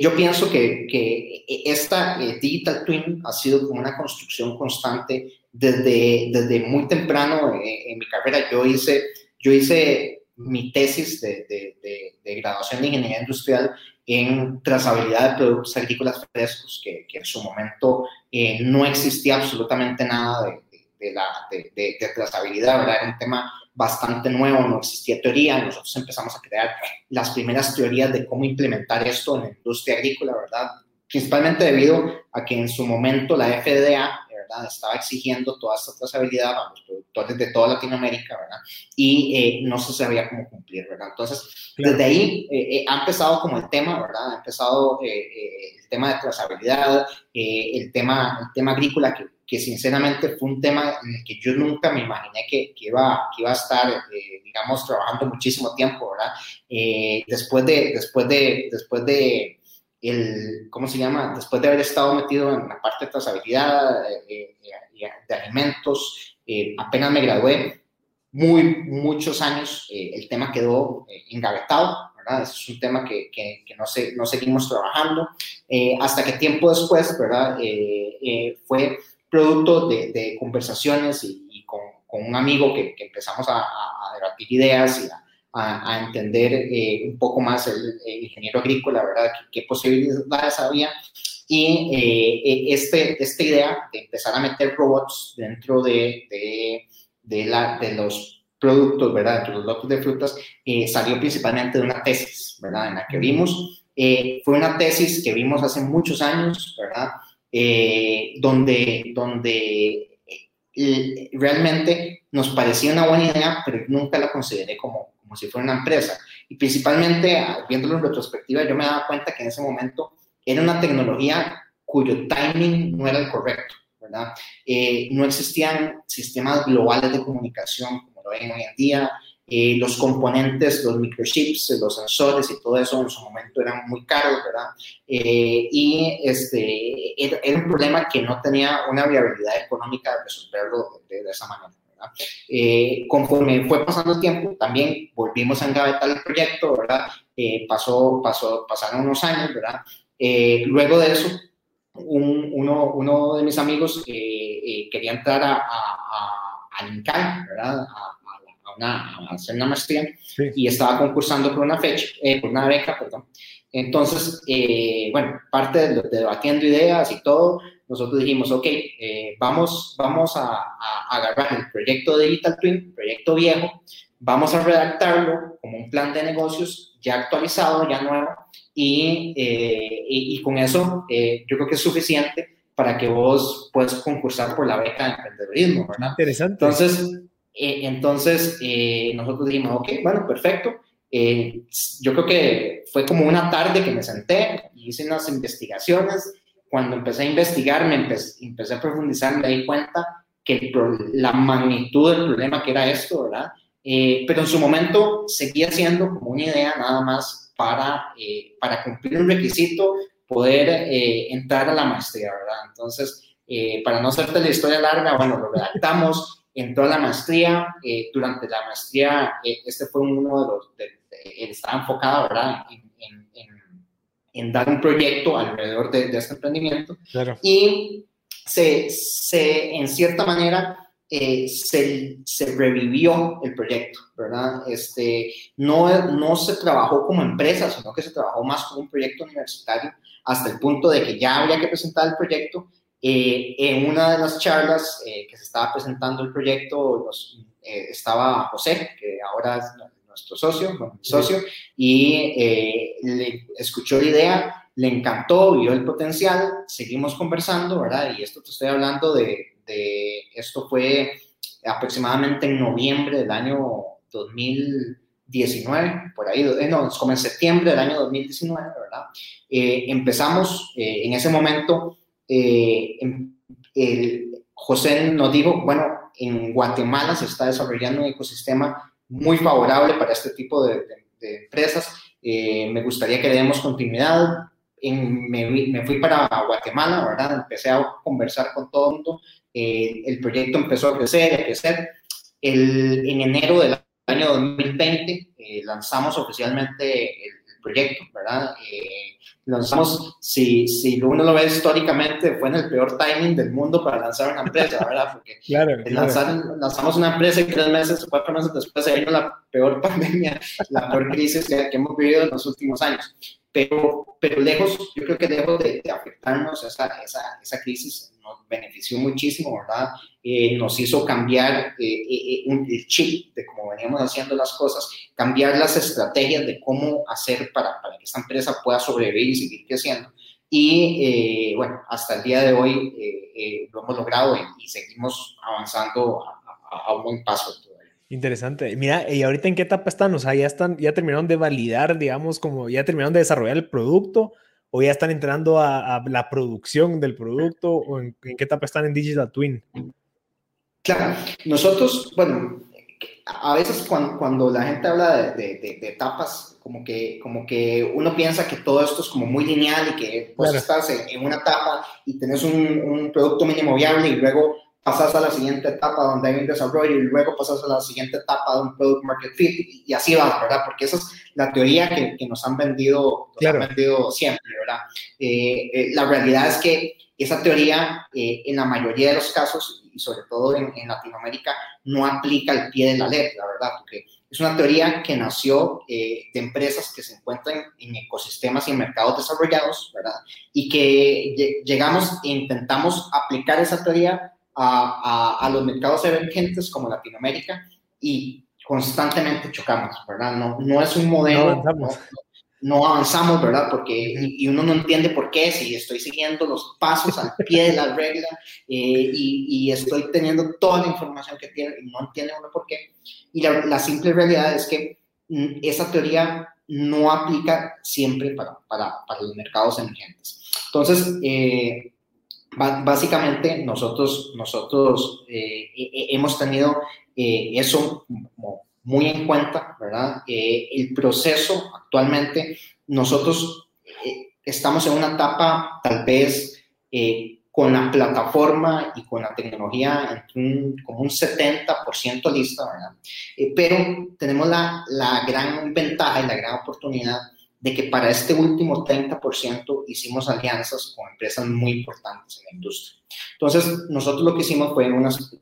S2: yo pienso que, que esta Digital Twin ha sido como una construcción constante desde, desde muy temprano en mi carrera. Yo hice, yo hice mi tesis de, de, graduación de ingeniería industrial en trazabilidad de productos agrícolas frescos, que, en su momento eh, no existía absolutamente nada de, la, de, trazabilidad, ¿verdad? Era un tema bastante nuevo, no existía teoría, nosotros empezamos a crear las primeras teorías de cómo implementar esto en la industria agrícola, ¿verdad? Principalmente debido a que en su momento la FDA estaba exigiendo toda esta trazabilidad a los productores de toda Latinoamérica, ¿verdad? Y eh, no se sabía cómo cumplir, ¿verdad? Entonces, desde ahí eh, eh, ha empezado como el tema, ¿verdad? Ha empezado el tema de trazabilidad, el, tema, el tema agrícola, que, que, sinceramente fue un tema en el que yo nunca me imaginé que, que iba, que iba a estar, digamos, trabajando muchísimo tiempo, ¿verdad? después de, después de, después de el, ¿cómo se llama? Después de haber estado metido en la parte de trazabilidad eh, eh, de alimentos, eh, apenas me gradué, muy, muchos años el tema quedó engavetado, ¿verdad? es un tema que, que, no, sé, no seguimos trabajando, hasta que tiempo después, ¿verdad? fue producto de, de conversaciones y, con, un amigo que, empezamos a, a, debatir ideas y a, a, entender eh, un poco más el, ingeniero agrícola, ¿verdad? ¿Qué, posibilidades había? Y eh, eh, este, esta idea de empezar a meter robots dentro de, de, de, la, de los productos, ¿verdad? Dentro de los lotes de frutas, salió principalmente de una tesis, ¿verdad? En la que vimos, fue una tesis que vimos hace muchos años, ¿verdad? donde, donde realmente nos parecía una buena idea, pero nunca la consideré como, como si fuera una empresa. Y principalmente, ah, viéndolo en retrospectiva, yo me daba cuenta que en ese momento era una tecnología cuyo timing no era el correcto, ¿verdad? Eh, no existían sistemas globales de comunicación como lo ven hoy en día. Eh, los componentes, los microchips, los sensores y todo eso en su momento eran muy caros, ¿verdad? Eh, y este, era, un problema que no tenía una viabilidad económica de resolverlo de esa manera. Eh, conforme fue pasando el tiempo, también volvimos a engavetar el proyecto, ¿verdad? Eh, pasó, pasó, pasaron unos años, ¿verdad? Eh, luego de eso, uno, uno, de mis amigos quería entrar a, a, a, ¿verdad? A, una, a, hacer una maestría y estaba concursando por una fecha, por una beca, perdón. Entonces, bueno, parte de, de, debatiendo ideas y todo, nosotros dijimos, ok, eh, vamos, vamos a, agarrar el proyecto de Digital Twin, proyecto viejo, vamos a redactarlo como un plan de negocios ya actualizado, ya nuevo, y, eh, y, con eso eh, yo creo que es suficiente para que vos puedas concursar por la beca de emprendedorismo, ¿verdad?
S1: Interesante.
S2: Entonces, entonces nosotros dijimos, ok, bueno, perfecto. yo creo que fue como una tarde que me senté y hice unas investigaciones cuando empecé a investigar, me empecé, a profundizar, me di cuenta que la magnitud del problema que era esto, ¿verdad? Eh, pero en su momento seguía siendo como una idea nada más para, eh, para cumplir un requisito, poder eh, entrar a la maestría, ¿verdad? Entonces, para no hacerte la historia larga, bueno, lo redactamos, entró a la maestría, durante la maestría, este fue uno de los, estaba enfocado, ¿verdad? en, en dar un proyecto alrededor de, este emprendimiento. Y se, se, en cierta manera eh, se, se, revivió el proyecto, ¿verdad? Este, no, no se trabajó como empresa, sino que se trabajó más como un proyecto universitario, hasta el punto de que ya había que presentar el proyecto. Eh, en una de las charlas eh, que se estaba presentando el proyecto, estaba José, que ahora es nuestro socio, con mi socio, y eh, le escuchó la idea, le encantó, vio el potencial, seguimos conversando, ¿verdad? Y esto te estoy hablando de, de esto fue aproximadamente en noviembre del año 2019, por ahí, eh, no, como en septiembre del año 2019, ¿verdad? Eh, empezamos en ese momento, em, el, José nos dijo, bueno, en Guatemala se está desarrollando un ecosistema muy favorable para este tipo de, empresas. Eh, me gustaría que le demos continuidad. me, fui para Guatemala, ¿verdad? Empecé a conversar con todo el mundo. Eh, el proyecto empezó a crecer, a crecer. El, en enero del año 2020 eh, lanzamos oficialmente el, proyecto, ¿verdad? Lanzamos, si, si uno lo ve históricamente, fue en el peor timing del mundo para lanzar una empresa, ¿verdad? Porque claro, lanzamos una empresa y tres meses, cuatro meses después se vino la peor pandemia, la peor crisis que, que hemos vivido en los últimos años. Pero, pero lejos, yo creo que lejos de, afectarnos esa, esa, esa crisis, nos benefició muchísimo, ¿verdad? Eh, nos hizo cambiar eh, eh, el chip de cómo veníamos haciendo las cosas, cambiar las estrategias de cómo hacer para, para que esta empresa pueda sobrevivir y seguir creciendo. Y bueno, hasta el día de hoy lo hemos logrado y, seguimos avanzando a, un buen paso.
S1: Interesante. Mira, ¿y ahorita en qué etapa están? O sea, ya están, ya terminaron de validar, digamos, como ya terminaron de desarrollar el producto o ya están entrando a, la producción del producto o en, qué etapa están en Digital Twin?
S2: Claro, nosotros, bueno, a veces cuando, cuando la gente habla de, de, etapas, como que, como que uno piensa que todo esto es como muy lineal y que pues estás en, una etapa y tenés un, un producto mínimo viable y luego pasas a la siguiente etapa donde hay un desarrollo y luego pasas a la siguiente etapa de un product market fit y, así va, ¿verdad? Porque esa es la teoría que, que nos han vendido, claro. han vendido siempre, ¿verdad? Eh, eh, la realidad es que esa teoría eh, en la mayoría de los casos y sobre todo en, en, Latinoamérica no aplica al pie de la letra, ¿verdad? Porque es una teoría que nació de empresas que se encuentran en ecosistemas y en mercados desarrollados, ¿verdad? Y que llegamos e intentamos aplicar esa teoría a, a, los mercados emergentes como Latinoamérica y constantemente chocamos, ¿verdad? No, no es un modelo, no avanzamos, ¿verdad? Porque y, uno no entiende por qué, si estoy siguiendo los pasos al pie de la regla eh, y, y, estoy teniendo toda la información que tiene y no entiende uno por qué. Y la, la simple realidad es que mm, esa teoría no aplica siempre para, para, para los mercados emergentes. Entonces, eh, básicamente nosotros, nosotros eh, hemos tenido eh, eso muy en cuenta, ¿verdad? Eh, el proceso actualmente, nosotros estamos en una etapa tal vez con la plataforma y con la tecnología un, como un 70% lista, ¿verdad? pero tenemos la, la gran ventaja y la gran oportunidad de que para este último 30% hicimos alianzas con empresas muy importantes en la industria. Entonces, nosotros lo que hicimos fue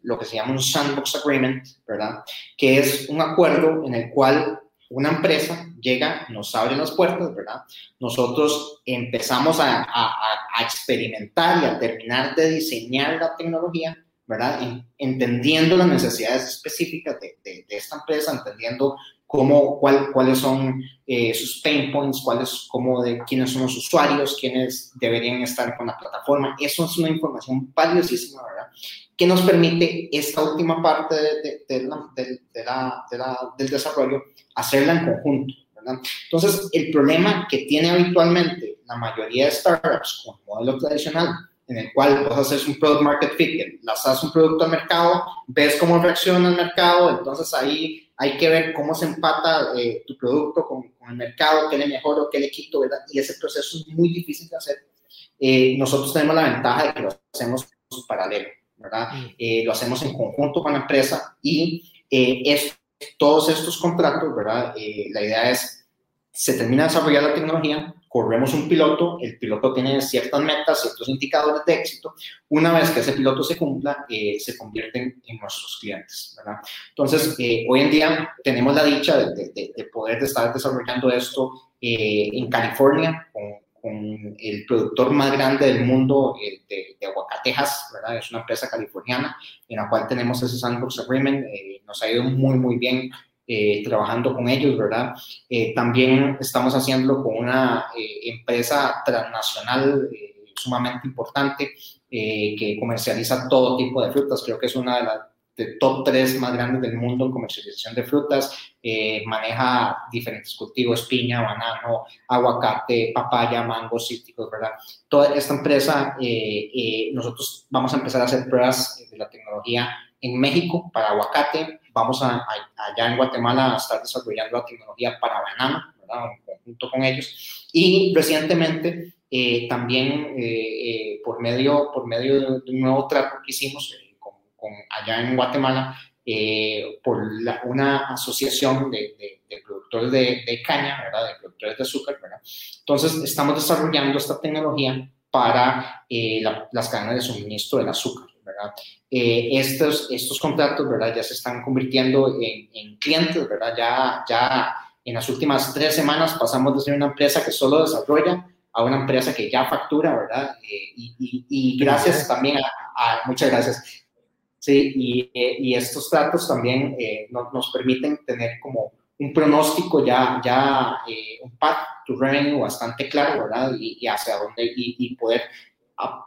S2: lo que se llama un sandbox agreement, ¿verdad? Que es un acuerdo en el cual una empresa llega, nos abre las puertas, ¿verdad? Nosotros empezamos a, a, experimentar y a terminar de diseñar la tecnología, ¿verdad? Entendiendo las necesidades específicas de, de, de esta empresa, entendiendo cómo, cuál, cuáles son eh, sus pain points, cuáles, cómo de, quiénes son los usuarios, quiénes deberían estar con la plataforma. Eso es una información valiosísima, ¿verdad? Que nos permite esta última parte de, de, la, la, del desarrollo hacerla en conjunto. ¿verdad? Entonces, el problema que tiene habitualmente la mayoría de startups con modelo tradicional en el cual vos haces un product market fit, lanzas un producto al mercado, ves cómo reacciona el mercado, entonces ahí hay que ver cómo se empata eh, tu producto con, con, el mercado, qué le mejoro, qué le quito, ¿verdad? Y ese proceso es muy difícil de hacer. Eh, nosotros tenemos la ventaja de que lo hacemos paralelo, ¿verdad? Mm. Eh, lo hacemos en conjunto con la empresa y es, todos estos contratos, ¿verdad? la idea es, se termina de desarrollar la tecnología, corremos un piloto, el piloto tiene ciertas metas, ciertos indicadores de éxito. Una vez que ese piloto se cumpla, eh, se convierten en nuestros clientes. ¿verdad? Entonces, eh, hoy en día tenemos la dicha de, de, poder estar desarrollando esto eh, en California con, con, el productor más grande del mundo de, aguacatejas, ¿verdad? Es una empresa californiana en la cual tenemos ese sandbox agreement. nos ha ido muy, muy bien trabajando con ellos, ¿verdad? también estamos haciéndolo con una empresa transnacional sumamente importante que comercializa todo tipo de frutas. Creo que es una de las de top 3 más grandes del mundo en comercialización de frutas, eh, maneja diferentes cultivos, piña, banano, aguacate, papaya, mango, cítricos, ¿verdad? Toda esta empresa, eh, eh, nosotros vamos a empezar a hacer pruebas de la tecnología en México para aguacate, vamos a, allá en Guatemala a estar desarrollando la tecnología para banano, ¿verdad? Junto con ellos. Y recientemente también por, medio, por medio de un nuevo trato que hicimos, allá en Guatemala eh, por una asociación de, productores de, caña, ¿verdad? de productores de azúcar. ¿verdad? Entonces, estamos desarrollando esta tecnología para eh, las cadenas de suministro del azúcar. ¿Verdad? Eh, estos, estos contratos ¿verdad? ya se están convirtiendo en, clientes, ¿verdad? Ya, ya en las últimas tres semanas pasamos de ser una empresa que solo desarrolla a una empresa que ya factura, ¿verdad? y, gracias también a, muchas gracias, ¿sí? Eh, y, estos datos también eh, nos, permiten tener como un pronóstico ya, ya eh, un path to revenue bastante claro, ¿verdad? Y, hacia dónde, y, poder,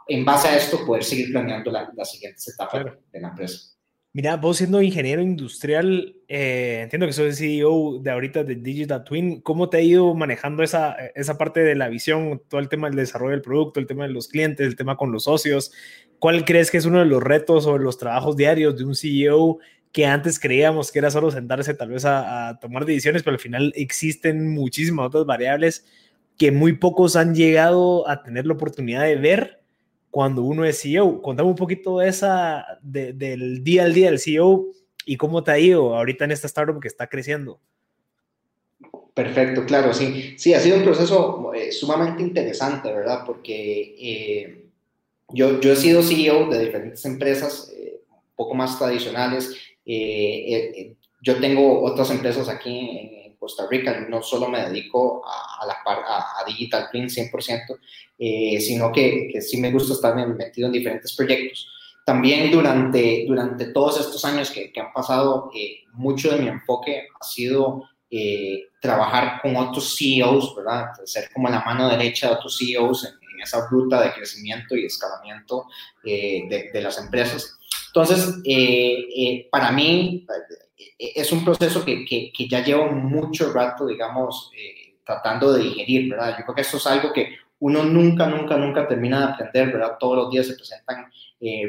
S2: en base a esto, poder seguir planeando las la siguientes etapas de la empresa.
S1: Mira, vos siendo ingeniero industrial, entiendo que sos el CEO de ahorita de Digital Twin, ¿cómo te ha ido manejando esa, esa parte de la visión, todo el tema del desarrollo del producto, el tema de los clientes, el tema con los socios? ¿Cuál crees que es uno de los retos o los trabajos diarios de un CEO que antes creíamos que era solo sentarse tal vez a, tomar decisiones, pero al final existen muchísimas otras variables que muy pocos han llegado a tener la oportunidad de ver cuando uno es CEO? Contame un poquito de esa, del día al día del CEO y cómo te ha ido ahorita en esta startup que está creciendo.
S2: Perfecto, claro, sí. Sí, ha sido un proceso eh, sumamente interesante, ¿verdad? Porque eh, yo, yo he sido CEO de diferentes empresas eh, un poco más tradicionales. Yo tengo otras empresas aquí en, Costa Rica, no solo me dedico a, la, a, a Digital Twin 100%, sino que, que, sí me gusta estar metido en diferentes proyectos. También durante, durante todos estos años que, han pasado, mucho de mi enfoque ha sido trabajar con otros CEOs, ¿verdad? Ser como la mano derecha de otros CEOs en, esa ruta de crecimiento y escalamiento eh, de, las empresas. Entonces, eh, eh, para mí es un proceso que, que, ya llevo mucho rato, digamos, tratando de digerir, ¿verdad? Yo creo que esto es algo que uno nunca, nunca, nunca termina de aprender, ¿verdad? Todos los días se presentan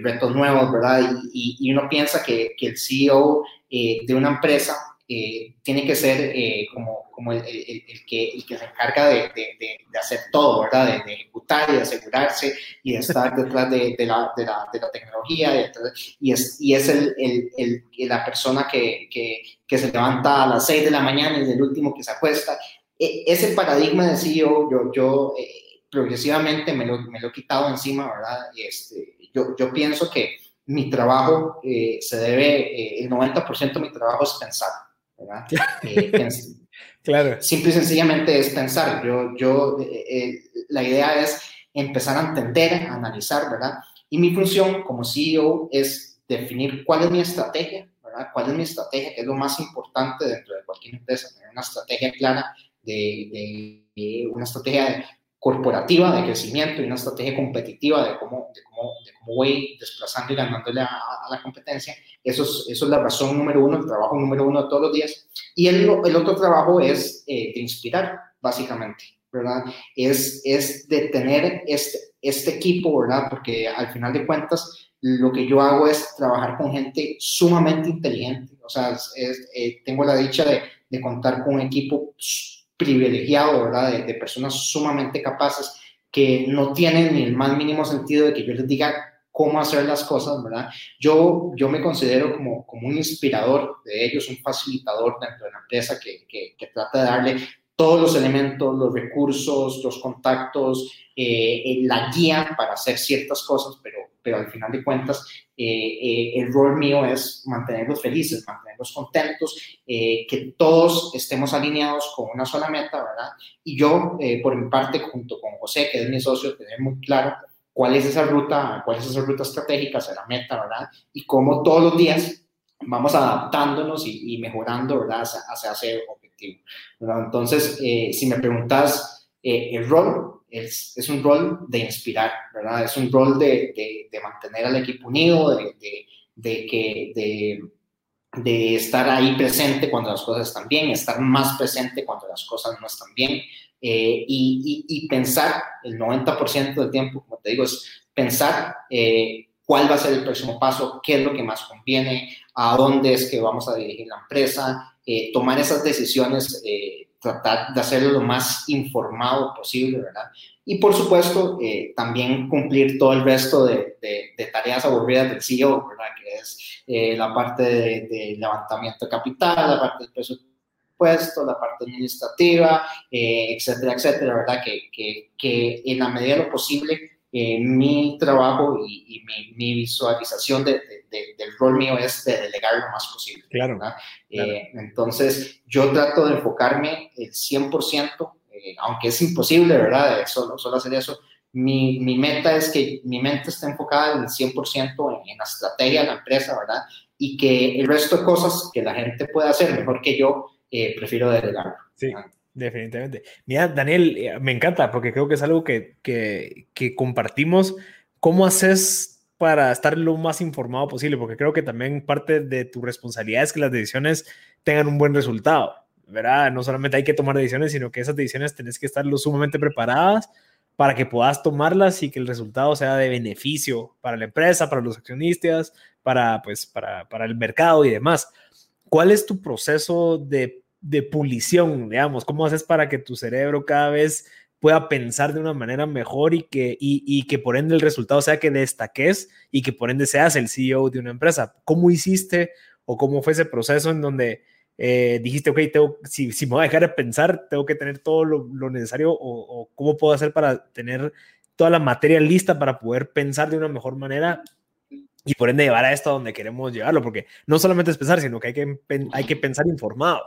S2: retos nuevos, ¿verdad? Y, y, uno piensa que, que el CEO de una empresa eh, tiene que ser eh, como, como el, el, que, el, que, se encarga de, de, de, hacer todo, ¿verdad? De, ejecutar y de asegurarse y de estar detrás de, la, la, la, tecnología. y es, y es el, la persona que, que, que, se levanta a las 6 de la mañana y es el último que se acuesta. E, ese paradigma de CEO, yo, yo eh, progresivamente me lo, me lo, he quitado encima, ¿verdad? Este, yo, yo pienso que mi trabajo se debe, el 90% de mi trabajo es pensar. ¿Verdad? Eh, claro. Simple y sencillamente es pensar. Yo, yo, eh, eh, la idea es empezar a entender, a analizar, ¿verdad? Y mi función como CEO es definir cuál es mi estrategia, ¿verdad? ¿Cuál es mi estrategia? Que es lo más importante dentro de cualquier empresa, tener una estrategia clara de, de una estrategia de corporativa de crecimiento y una estrategia competitiva de cómo, de cómo, de cómo voy desplazando y ganándole a, la competencia. Eso es, eso es la razón número uno, el trabajo número uno de todos los días. Y el, el otro trabajo es eh, de inspirar, básicamente, ¿verdad? Es, es de tener este, este equipo, ¿verdad? Porque al final de cuentas, lo que yo hago es trabajar con gente sumamente inteligente. O sea, es, eh, tengo la dicha de, de contar con un equipo privilegiado, ¿verdad? De, personas sumamente capaces que no tienen ni el más mínimo sentido de que yo les diga cómo hacer las cosas, ¿verdad? Yo, yo me considero como, como un inspirador de ellos, un facilitador dentro de la empresa que, que, que trata de darle todos los elementos, los recursos, los contactos, eh, eh, la guía para hacer ciertas cosas, pero, pero al final de cuentas eh, el rol mío es mantenerlos felices, mantenerlos contentos, que todos estemos alineados con una sola meta, ¿verdad? Y yo, por mi parte, junto con José, que es mi socio, tener muy claro cuál es esa ruta, cuál es esa ruta estratégica hacia la meta, ¿verdad? Y cómo todos los días vamos adaptándonos y, mejorando, ¿verdad? Hacia, ese objetivo. Entonces, eh, si me preguntas, eh, el rol es, es, un rol de inspirar, ¿verdad? Es un rol de, de, mantener al equipo unido, de, de que, de, de estar ahí presente cuando las cosas están bien, estar más presente cuando las cosas no están bien eh, y, y, pensar el 90% del tiempo, como te digo, es pensar eh, cuál va a ser el próximo paso, qué es lo que más conviene, a dónde es que vamos a dirigir la empresa, eh, tomar esas decisiones, tratar de hacerlo lo más informado posible, ¿verdad? Y por supuesto, también cumplir todo el resto de, de, tareas aburridas del CEO, ¿verdad? Que es eh, la parte de, levantamiento de capital, la parte del presupuesto, la parte administrativa, eh, etcétera, etcétera, ¿verdad? Que, que, que, en la medida de lo posible eh, mi trabajo y, mi, visualización de, del rol mío es de delegar lo más posible.
S1: Claro. claro.
S2: entonces, yo trato de enfocarme el 100%, aunque es imposible, ¿verdad? Solo, solo hacer eso, mi, mi, meta es que mi mente esté enfocada en el 100% en, la estrategia de la empresa, ¿verdad? Y que el resto de cosas que la gente pueda hacer mejor que yo, eh, prefiero delegar.
S1: Sí. Definitivamente. Mira, Daniel, eh, me encanta porque creo que es algo que, que, compartimos. ¿Cómo haces para estar lo más informado posible? Porque creo que también parte de tu responsabilidad es que las decisiones tengan un buen resultado, ¿verdad? No solamente hay que tomar decisiones, sino que esas decisiones tenés que estar lo sumamente preparadas para que puedas tomarlas y que el resultado sea de beneficio para la empresa, para los accionistas, para, pues, para, para el mercado y demás. ¿Cuál es tu proceso de, de pulición, digamos? ¿Cómo haces para que tu cerebro cada vez pueda pensar de una manera mejor y que, y, que por ende el resultado sea que destaques y que por ende seas el CEO de una empresa. ¿Cómo hiciste o cómo fue ese proceso en donde eh, dijiste, ok, tengo, si, si, me voy a dejar de pensar, tengo que tener todo lo, necesario o, cómo puedo hacer para tener toda la materia lista para poder pensar de una mejor manera y por ende llevar a esto a donde queremos llevarlo, porque no solamente es pensar, sino que hay que, hay que pensar informado,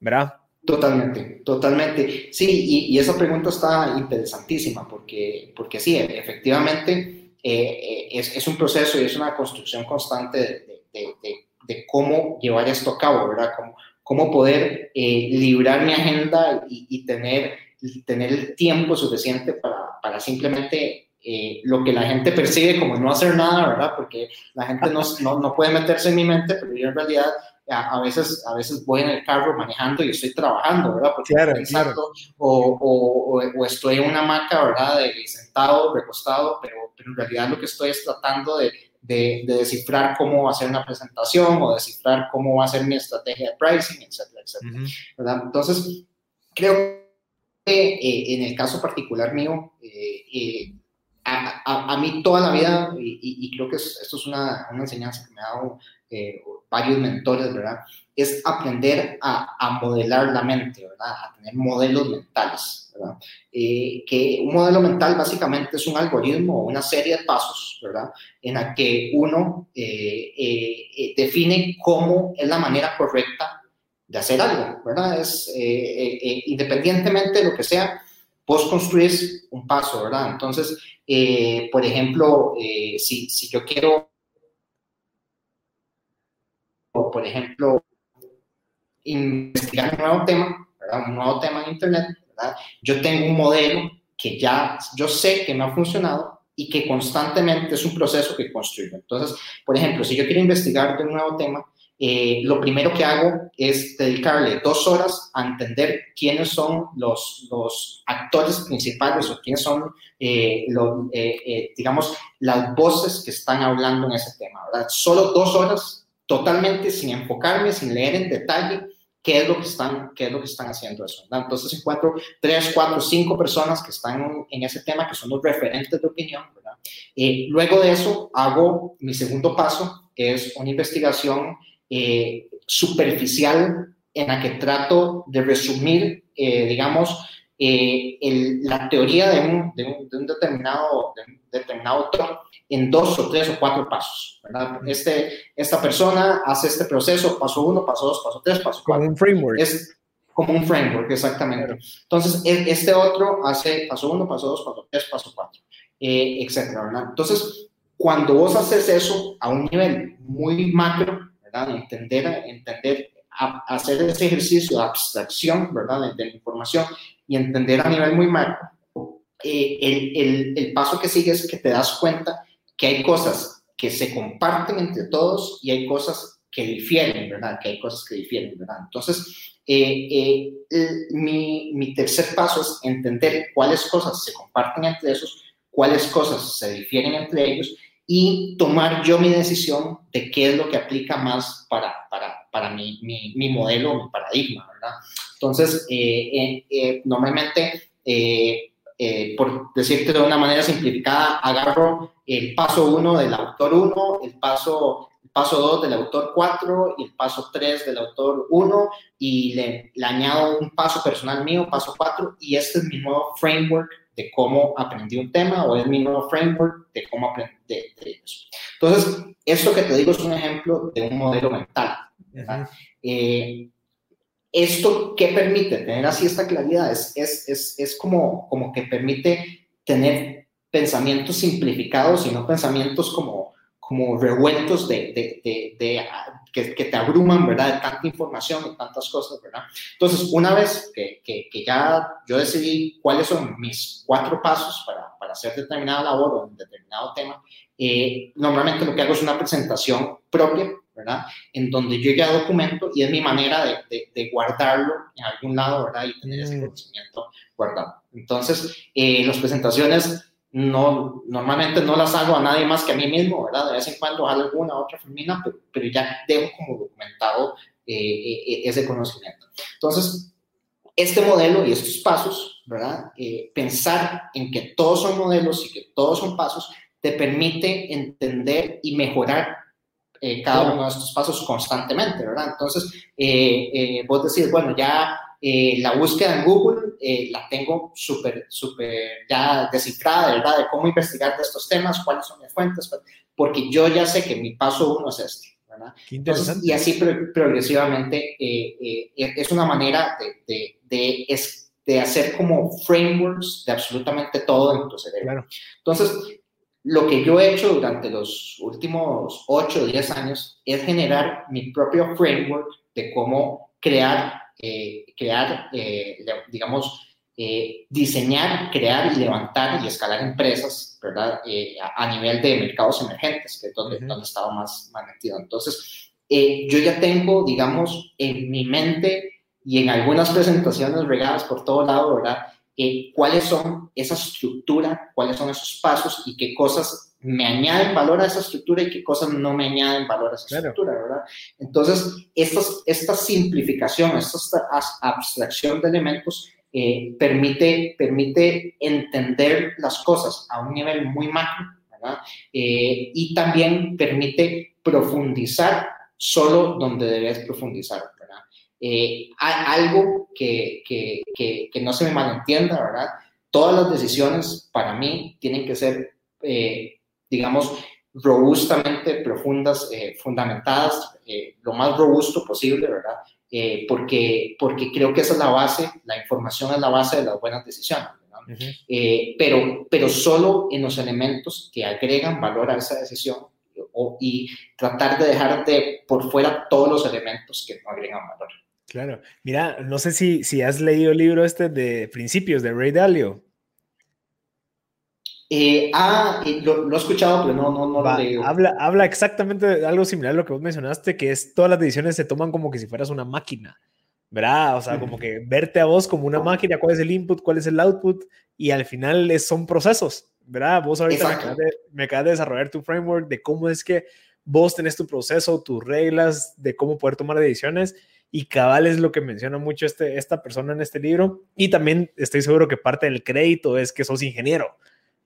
S1: ¿verdad?
S2: Totalmente, totalmente. Sí, y, y esa pregunta está interesantísima porque, porque sí, efectivamente eh, eh, es, es, un proceso y es una construcción constante de, de, de, de cómo llevar esto a cabo, ¿verdad? Cómo, cómo poder eh, librar mi agenda y, tener, tener el tiempo suficiente para, para simplemente eh, lo que la gente percibe como no hacer nada, ¿verdad? Porque la gente no, no, no puede meterse en mi mente, pero yo en realidad a, veces, a veces voy en el carro manejando y estoy trabajando, ¿verdad? Porque
S1: claro,
S2: pensando, O, o, o, estoy en una hamaca, ¿verdad? De, sentado, recostado, pero, pero en realidad lo que estoy es tratando de, de, descifrar cómo va a ser una presentación o descifrar cómo va a ser mi estrategia de pricing, etcétera, etcétera. ¿verdad? Entonces, creo que eh, en el caso particular mío, eh, eh, a, a, mí toda la vida, y, creo que esto es una, una, enseñanza que me ha dado varios mentores, ¿verdad? Es aprender a, a, modelar la mente, ¿verdad? A tener modelos mentales, ¿verdad? Eh, que un modelo mental básicamente es un algoritmo o una serie de pasos, ¿verdad? En la que uno eh, eh, define cómo es la manera correcta de hacer algo, ¿verdad? Es independientemente de lo que sea, vos construís un paso, ¿verdad? Entonces, por ejemplo, si, si yo quiero por ejemplo, investigar un nuevo tema, un nuevo tema en Internet, yo tengo un modelo que ya yo sé que no ha funcionado y que constantemente es un proceso que construyo. Entonces, por ejemplo, si yo quiero investigar de un nuevo tema, eh, lo primero que hago es dedicarle dos horas a entender quiénes son los, los actores principales o quiénes son, eh, eh, digamos, las voces que están hablando en ese tema. ¿verdad? Solo dos horas totalmente sin enfocarme, sin leer en detalle qué es lo que están, qué es lo que están haciendo eso. Entonces encuentro tres, cuatro, cinco personas que están en ese tema, que son los referentes de opinión. ¿verdad? Eh, luego de eso, hago mi segundo paso, es una investigación eh, superficial en la que trato de resumir, eh, digamos, la teoría de un, de un, determinado, de determinado autor en dos o tres o cuatro pasos. ¿verdad? Este, esta persona hace este proceso, paso uno, paso dos, paso tres, paso cuatro.
S1: Como un framework.
S2: Es como un framework, exactamente. Entonces, e, este otro hace paso uno, paso dos, paso tres, paso cuatro, eh, etcétera. ¿verdad? Entonces, cuando vos haces eso a un nivel muy macro, ¿verdad? Entender, entender, hacer ese ejercicio de abstracción, ¿verdad? De, la información y entender a nivel muy macro. Eh, el, el, el paso que sigue es que te das cuenta que hay cosas que se comparten entre todos y hay cosas que difieren, ¿verdad? Que hay cosas que difieren, ¿verdad? Entonces, eh, eh, mi, mi, tercer paso es entender cuáles cosas se comparten entre esos, cuáles cosas se difieren entre ellos y tomar yo mi decisión de qué es lo que aplica más para, para, para mi, mi, mi modelo, mi paradigma, ¿verdad? Entonces, eh, normalmente, por decirte de una manera simplificada, agarro el paso 1 del autor 1, el paso paso 2 del autor 4 y el paso 3 del autor 1 y le, le, añado un paso personal mío, paso 4, y este es mi nuevo framework de cómo aprendí un tema o es mi nuevo framework de cómo aprendí de, eso. Entonces, esto que te digo es un ejemplo de un modelo mental. Eh, esto que permite tener así esta claridad es, es, es, es como, como que permite tener pensamientos simplificados y no pensamientos como como revueltos de, de, de, que, que, te abruman, ¿verdad? De tanta información y tantas cosas, ¿verdad? Entonces, una vez que, que, que, ya yo decidí cuáles son mis cuatro pasos para, para hacer determinada labor o un determinado tema, eh, normalmente lo que hago es una presentación propia, ¿verdad? En donde yo ya documento y es mi manera de, de guardarlo en algún lado, ¿verdad? Y tener ese mm. conocimiento guardado. Entonces, eh, las presentaciones no, normalmente no las hago a nadie más que a mí mismo, ¿verdad? De vez en cuando hago alguna otra femina, pero, ya dejo como documentado eh, eh, ese conocimiento. Entonces, este modelo y estos pasos, ¿verdad? Eh, pensar en que todos son modelos y que todos son pasos, te permite entender y mejorar cada uno de estos pasos constantemente, ¿verdad? Entonces, vos decís, bueno, ya eh, la búsqueda en Google eh, la tengo súper, súper ya descifrada, ¿verdad? De cómo investigar de estos temas, cuáles son mis fuentes, pues, porque yo ya sé que mi paso uno es este, ¿verdad? y así progresivamente eh, es una manera de, de, de, hacer como frameworks de absolutamente todo en tu cerebro. Entonces, lo que yo he hecho durante los últimos 8 o 10 años es generar mi propio framework de cómo crear eh, crear, eh, digamos, eh, diseñar, crear y levantar y escalar empresas, ¿verdad? A, nivel de mercados emergentes, que es donde, donde estaba más, más metido. Entonces, yo ya tengo, digamos, en mi mente y en algunas presentaciones regadas por todo lado, ¿verdad? Cuáles son esa estructura, cuáles son esos pasos y qué cosas me añaden valor a esa estructura y qué cosas no me añaden valor a esa estructura, ¿verdad? Entonces, estas, esta simplificación, esta abstracción de elementos eh, permite, permite entender las cosas a un nivel muy macro, ¿verdad? Eh, y también permite profundizar solo donde debes profundizar. Eh, hay algo que, que, que, que, no se me malentienda, ¿verdad? Todas las decisiones para mí tienen que ser digamos, robustamente profundas, eh, fundamentadas, eh, lo más robusto posible, ¿verdad? Eh, porque, porque creo que esa es la base, la información es la base de las buenas decisiones, ¿verdad? pero, pero solo en los elementos que agregan valor a esa decisión o, y tratar de dejar de por fuera todos los elementos que no agregan valor.
S1: Claro, mira, no sé si, si has leído el libro este de Principios de Ray Dalio.
S2: Eh, ah, eh, lo, he escuchado, pero no, no, no lo leo.
S1: Habla, habla exactamente de algo similar a lo que vos mencionaste, que es todas las decisiones se toman como que si fueras una máquina, ¿verdad? O sea, como que verte a vos como una máquina, cuál es el input, cuál es el output, y al final es, son procesos, ¿verdad? Vos ahorita me acabas, de, me acabas, de, desarrollar tu framework de cómo es que vos tenés tu proceso, tus reglas, de cómo poder tomar decisiones, y cabal es lo que menciona mucho este, esta persona en este libro, y también estoy seguro que parte del crédito es que sos ingeniero.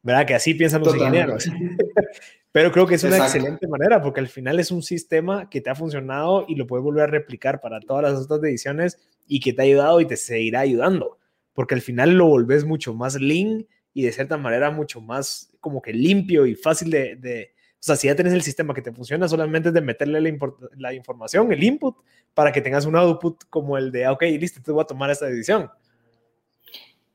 S1: ¿verdad? Que así piensan los ingenieros. Pero creo que es una excelente manera porque al final es un sistema que te ha funcionado y lo puedes volver a replicar para todas las otras ediciones y que te ha ayudado y te seguirá ayudando. Porque al final lo volvés mucho más lean y de cierta manera mucho más como que limpio y fácil de, de o sea, si ya tienes el sistema que te funciona, solamente es de meterle la, información, el input, para que tengas un output como el de, ah, ok, listo, te voy a tomar esta decisión.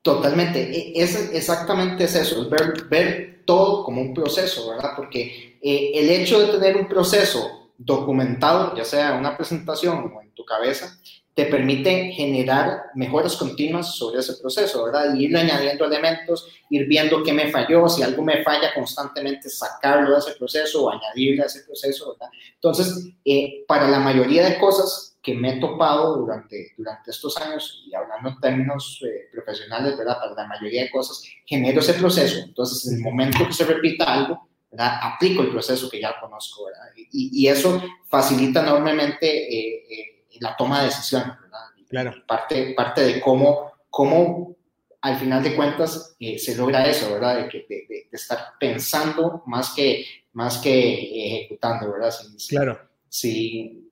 S2: Totalmente, e, es exactamente es eso, ver, ver todo como un proceso, ¿verdad? Porque eh, el hecho de tener un proceso documentado, ya sea en una presentación o en tu cabeza, te permite generar mejoras continuas sobre ese proceso, ¿verdad? Y ir añadiendo elementos, ir viendo qué me falló, si algo me falla constantemente, sacarlo de ese proceso o añadirle a ese proceso, ¿verdad? Entonces, eh, para la mayoría de cosas que me he topado durante, durante estos años, y hablando en términos eh, profesionales, ¿verdad? Para la mayoría de cosas, genero ese proceso. Entonces, en el momento que se repita algo, ¿verdad? Aplico el proceso que ya conozco, ¿verdad? Y, y eso facilita enormemente eh, la toma de ¿verdad?
S1: Claro.
S2: Parte, parte de cómo, cómo al final de cuentas eh, se logra eso, ¿verdad? De, que, de, estar pensando más que, más que ejecutando, ¿verdad?
S1: claro.
S2: Sí.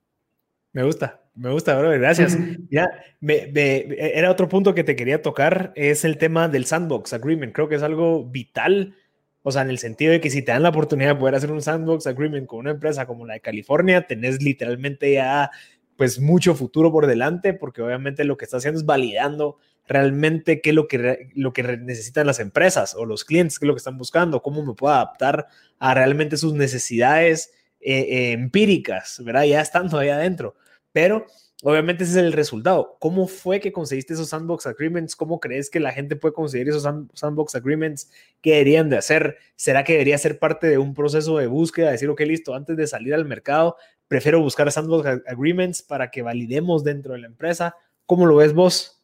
S1: Me gusta, me gusta, bro, gracias. Ya, me, era otro punto que te quería tocar, es el tema del sandbox agreement. Creo que es algo vital, o sea, en el sentido de que si te dan la oportunidad de poder hacer un sandbox agreement con una empresa como la de California, tenés literalmente ya pues mucho futuro por delante, porque obviamente lo que está haciendo es validando realmente qué es lo que, lo que necesitan las empresas o los clientes, qué es lo que están buscando, cómo me puedo adaptar a realmente sus necesidades eh, empíricas, ¿verdad? Ya estando ahí adentro. Pero obviamente ese es el resultado. ¿Cómo fue que conseguiste esos sandbox agreements? ¿Cómo crees que la gente puede conseguir esos sandbox agreements? ¿Qué deberían de hacer? ¿Será que debería ser parte de un proceso de búsqueda? Decir, ok, listo, antes de salir al mercado, prefiero buscar sandbox agreements para que validemos dentro de la empresa. ¿Cómo lo ves vos?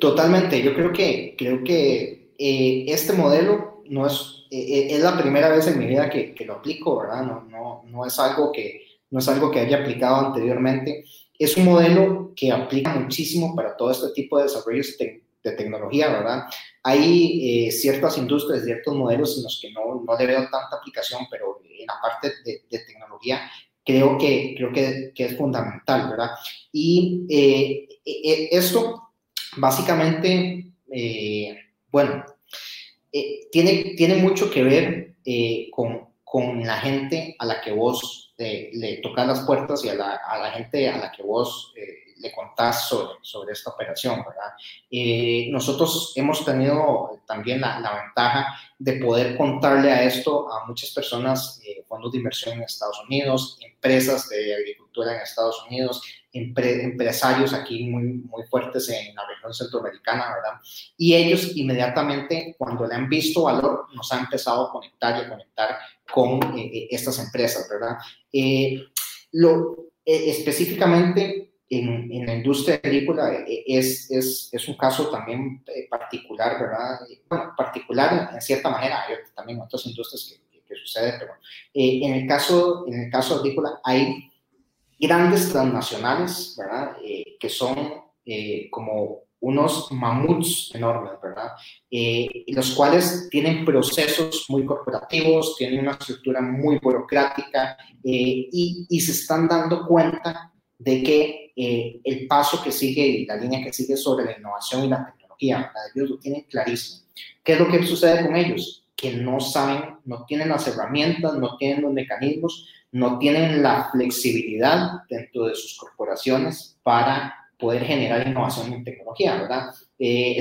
S2: Totalmente. Yo creo que, creo que eh, este modelo no es, eh, eh, es la primera vez en mi vida que, que, lo aplico, ¿verdad? No, no, no, es algo que, no es algo que haya aplicado anteriormente. Es un modelo que aplica muchísimo para todo este tipo de desarrollos de tecnología, ¿verdad? Hay ciertas industrias, ciertos modelos en los que no, no le veo tanta aplicación, pero en la parte de, tecnología creo que, creo que, que, es fundamental, ¿verdad? Y eh, eh, esto básicamente, eh, bueno, tiene, tiene mucho que ver con, con, la gente a la que vos le tocas las puertas y a la, a la, gente a la que vos le contás sobre, sobre esta operación, ¿verdad? Eh, nosotros hemos tenido también la, la, ventaja de poder contarle a esto a muchas personas, eh, fondos de inversión en Estados Unidos, empresas de agricultura en Estados Unidos, empresarios aquí muy, muy fuertes en la región centroamericana, ¿verdad? Y ellos inmediatamente, cuando le han visto valor, nos han empezado a conectar y a conectar con eh, estas empresas, ¿verdad? lo, específicamente en, la industria agrícola eh, es, es, es, un caso también eh, particular, ¿verdad? Bueno, particular en cierta manera, hay también otras industrias que, que, sucede, pero eh, en, el caso, en el caso agrícola hay grandes transnacionales, ¿verdad? que son como unos mamuts enormes, ¿verdad? los cuales tienen procesos muy corporativos, tienen una estructura muy burocrática y, y se están dando cuenta de que eh, el paso que sigue y la línea que sigue sobre la innovación y la tecnología, ellos lo tienen clarísimo. ¿Qué es lo que sucede con ellos? Que no saben, no tienen las herramientas, no tienen los mecanismos, no tienen la flexibilidad dentro de sus corporaciones para poder generar innovación en tecnología, ¿verdad? Eh,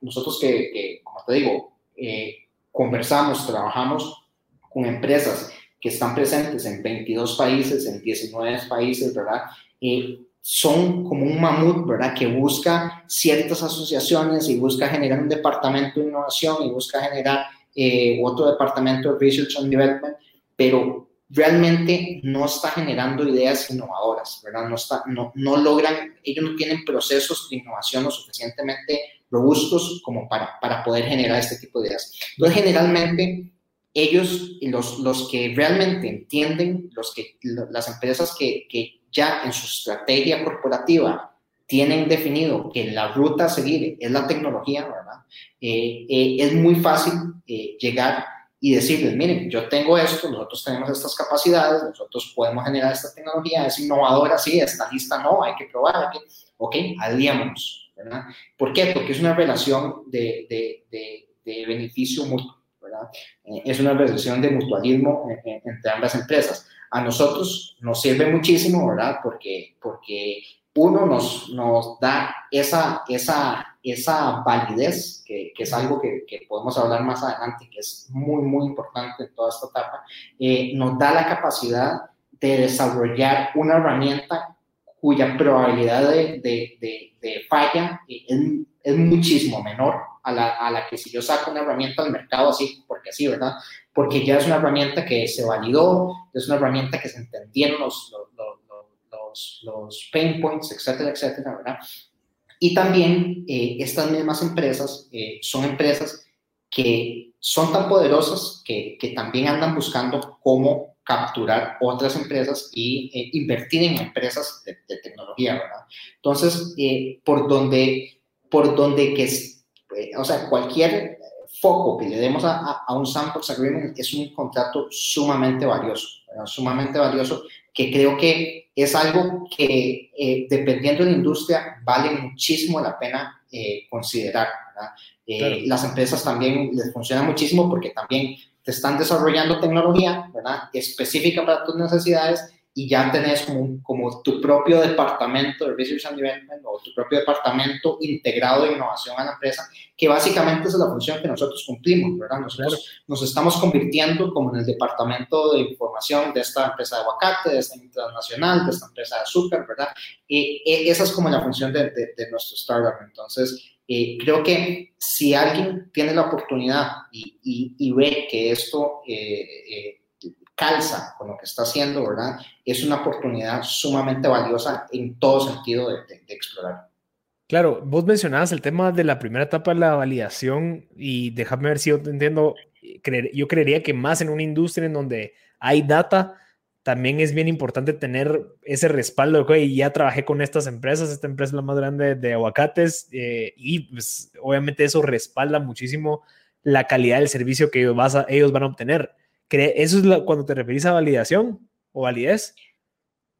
S2: nosotros que, como te digo, eh, conversamos, trabajamos con empresas que están presentes en 22 países, en 19 países, ¿verdad? Eh, son como un mamut, ¿verdad? Que busca ciertas asociaciones y busca generar un departamento de innovación y busca generar eh, otro departamento de Research and Development, pero realmente no está generando ideas innovadoras, ¿verdad? No, está, no, no logran, ellos no tienen procesos de innovación lo suficientemente robustos como para, para poder generar este tipo de ideas. Entonces, generalmente, ellos, los, los que realmente entienden, los que, las empresas que, que ya en su estrategia corporativa tienen definido que la ruta a seguir es la tecnología, ¿verdad? Eh, eh, es muy fácil eh, llegar y decirles, miren, yo tengo esto, nosotros tenemos estas capacidades, nosotros podemos generar esta tecnología, es innovadora, sí, está lista, no, hay que probar, hay ok, aliémonos, ¿verdad? ¿Por qué? Porque es una relación de, de, de, de beneficio mutuo. Eh, es una relación de mutualismo entre ambas empresas. A nosotros nos sirve muchísimo, ¿verdad? Porque, porque uno nos, nos da esa, esa, esa validez, que, que es algo que, podemos hablar más adelante, que es muy, muy importante en toda esta etapa, eh, nos da la capacidad de desarrollar una herramienta cuya probabilidad de, de, de, falla es, muchísimo menor a la, a la, que si yo saco una herramienta al mercado así, porque así, ¿verdad? Porque ya es una herramienta que se validó, es una herramienta que se entendieron los, los, los, los pain points, etcétera, etcétera, ¿verdad? Y también eh, estas mismas empresas eh, son empresas que son tan poderosas que, que, también andan buscando cómo capturar otras empresas y eh, invertir en empresas de, tecnología, ¿verdad? Entonces, por donde, por donde que, o sea, cualquier foco que le demos a, a, un sandbox agreement es un contrato sumamente valioso, ¿verdad? sumamente valioso que creo que es algo que, eh, dependiendo de la industria, vale muchísimo la pena eh, considerar. Eh, las empresas también les funciona muchísimo porque también te están desarrollando tecnología ¿verdad? específica para tus necesidades y ya tenés como, como tu propio departamento de Research and Development o tu propio departamento integrado de innovación a la empresa, que básicamente es la función que nosotros cumplimos, ¿verdad? Nosotros nos estamos convirtiendo como en el departamento de información de esta empresa de aguacate, de esta internacional, de esta empresa de azúcar, ¿verdad? Y, esa es como la función de, de, nuestro startup. Entonces, eh, creo que si alguien tiene la oportunidad y, y, y ve que esto... Eh, eh, calza con lo que está haciendo, ¿verdad? Es una oportunidad sumamente valiosa en todo sentido de, explorar.
S1: Claro, vos mencionabas el tema de la primera etapa de la validación y déjame ver si yo te entiendo, yo creería que más en una industria en donde hay data, también es bien importante tener ese respaldo, y ya trabajé con estas empresas, esta empresa es la más grande de aguacates eh, y pues, obviamente eso respalda muchísimo la calidad del servicio que ellos van a obtener. ¿Eso es cuando te referís a validación o validez?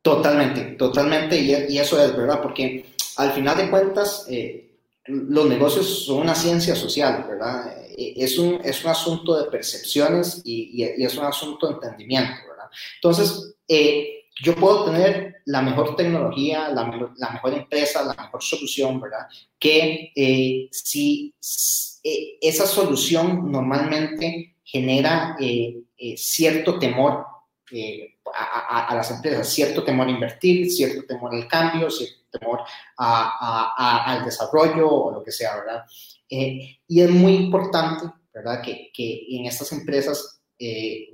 S2: Totalmente, totalmente, y, eso es verdad, porque al final de cuentas, eh, los negocios son una ciencia social, ¿verdad? Eh, es un, es un asunto de percepciones y, es un asunto de entendimiento, ¿verdad? Entonces, eh, yo puedo tener la mejor tecnología, la, mejor empresa, la mejor solución, ¿verdad? Que si esa solución normalmente genera eh, cierto temor eh, a, las empresas, cierto temor a invertir, cierto temor al cambio, cierto temor al desarrollo o lo que sea, ¿verdad? Eh, y es muy importante, ¿verdad? Que, que en estas empresas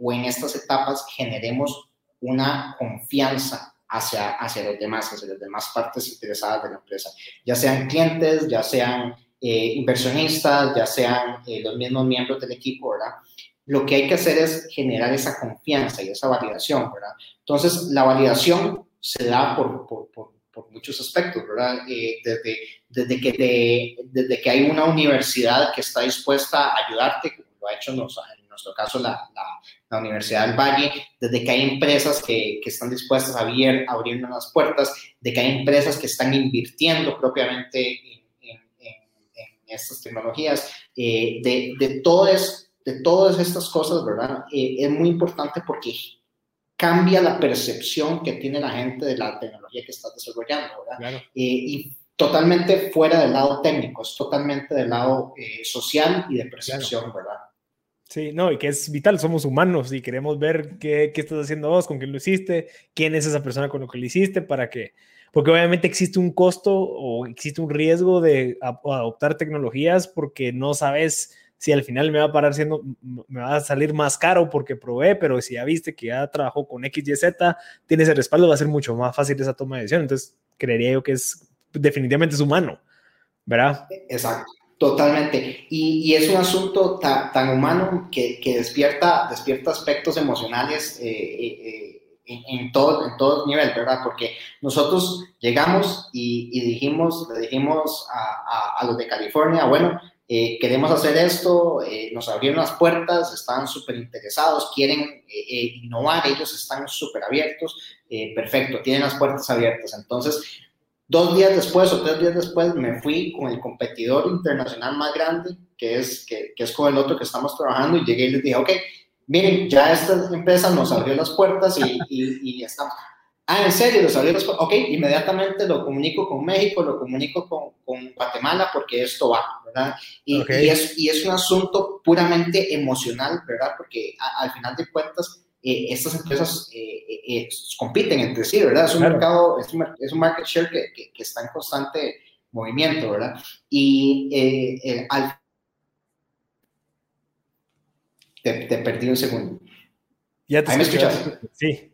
S2: o en estas etapas generemos una confianza hacia, hacia los demás, hacia las demás partes interesadas de la empresa, ya sean clientes, ya sean inversionistas, ya sean los mismos miembros del equipo, ¿verdad? Lo que hay que hacer es generar esa confianza y esa validación, ¿verdad? Entonces, la validación se da por, por, por, muchos aspectos, ¿verdad? Eh, desde, desde, que desde que hay una universidad que está dispuesta a ayudarte, como lo ha hecho en, nuestro caso la, la, Universidad del Valle, desde que hay empresas que, que están dispuestas a abrir, abrirnos las puertas, de que hay empresas que están invirtiendo propiamente en, en, en, estas tecnologías, eh, de, de todo eso de todas estas cosas, ¿verdad? Eh, es muy importante porque cambia la percepción que tiene la gente de la tecnología que estás desarrollando, ¿verdad? Eh, y totalmente fuera del lado técnico, es totalmente del lado eh, social y de percepción, ¿verdad?
S1: Sí, no, y que es vital, somos humanos y queremos ver qué, qué, estás haciendo vos, con quién lo hiciste, quién es esa persona con lo que lo hiciste, para que, porque obviamente existe un costo o existe un riesgo de adoptar tecnologías porque no sabes si al final me va a parar siendo, me va a salir más caro porque probé, pero si ya viste que ya trabajó con X, Y, Z, tienes el respaldo, va a ser mucho más fácil esa toma de decisión. Entonces, creería yo que es definitivamente es humano, ¿verdad?
S2: Exacto. Totalmente. Y, es un asunto tan humano que, que, despierta, despierta aspectos emocionales eh, eh, eh, en, todo, en todo nivel, ¿verdad? Porque nosotros llegamos y, dijimos, le dijimos a, a, los de California, bueno, eh, queremos hacer esto, eh, nos abrieron las puertas, están súper interesados, quieren eh, innovar, ellos están súper abiertos, perfecto, tienen las puertas abiertas. Entonces, dos días después o tres días después me fui con el competidor internacional más grande, que es, que, que es con el otro que estamos trabajando, y llegué y les dije, ok, miren, ya esta empresa nos abrió las puertas y, y, y estamos Ah, ¿en serio? ¿Los abrieron? Ok, inmediatamente lo comunico con México, lo comunico con, con Guatemala porque esto va, ¿verdad? Y, y, es, y, es, un asunto puramente emocional, ¿verdad? Porque al final de cuentas estas empresas compiten entre sí, ¿verdad? Es un mercado, es un, es un, market share que, que, está en constante movimiento, ¿verdad? Y al... Te, te, perdí un segundo.
S1: ¿Ya te
S2: ¿Ahí me escuchas?
S1: Sí.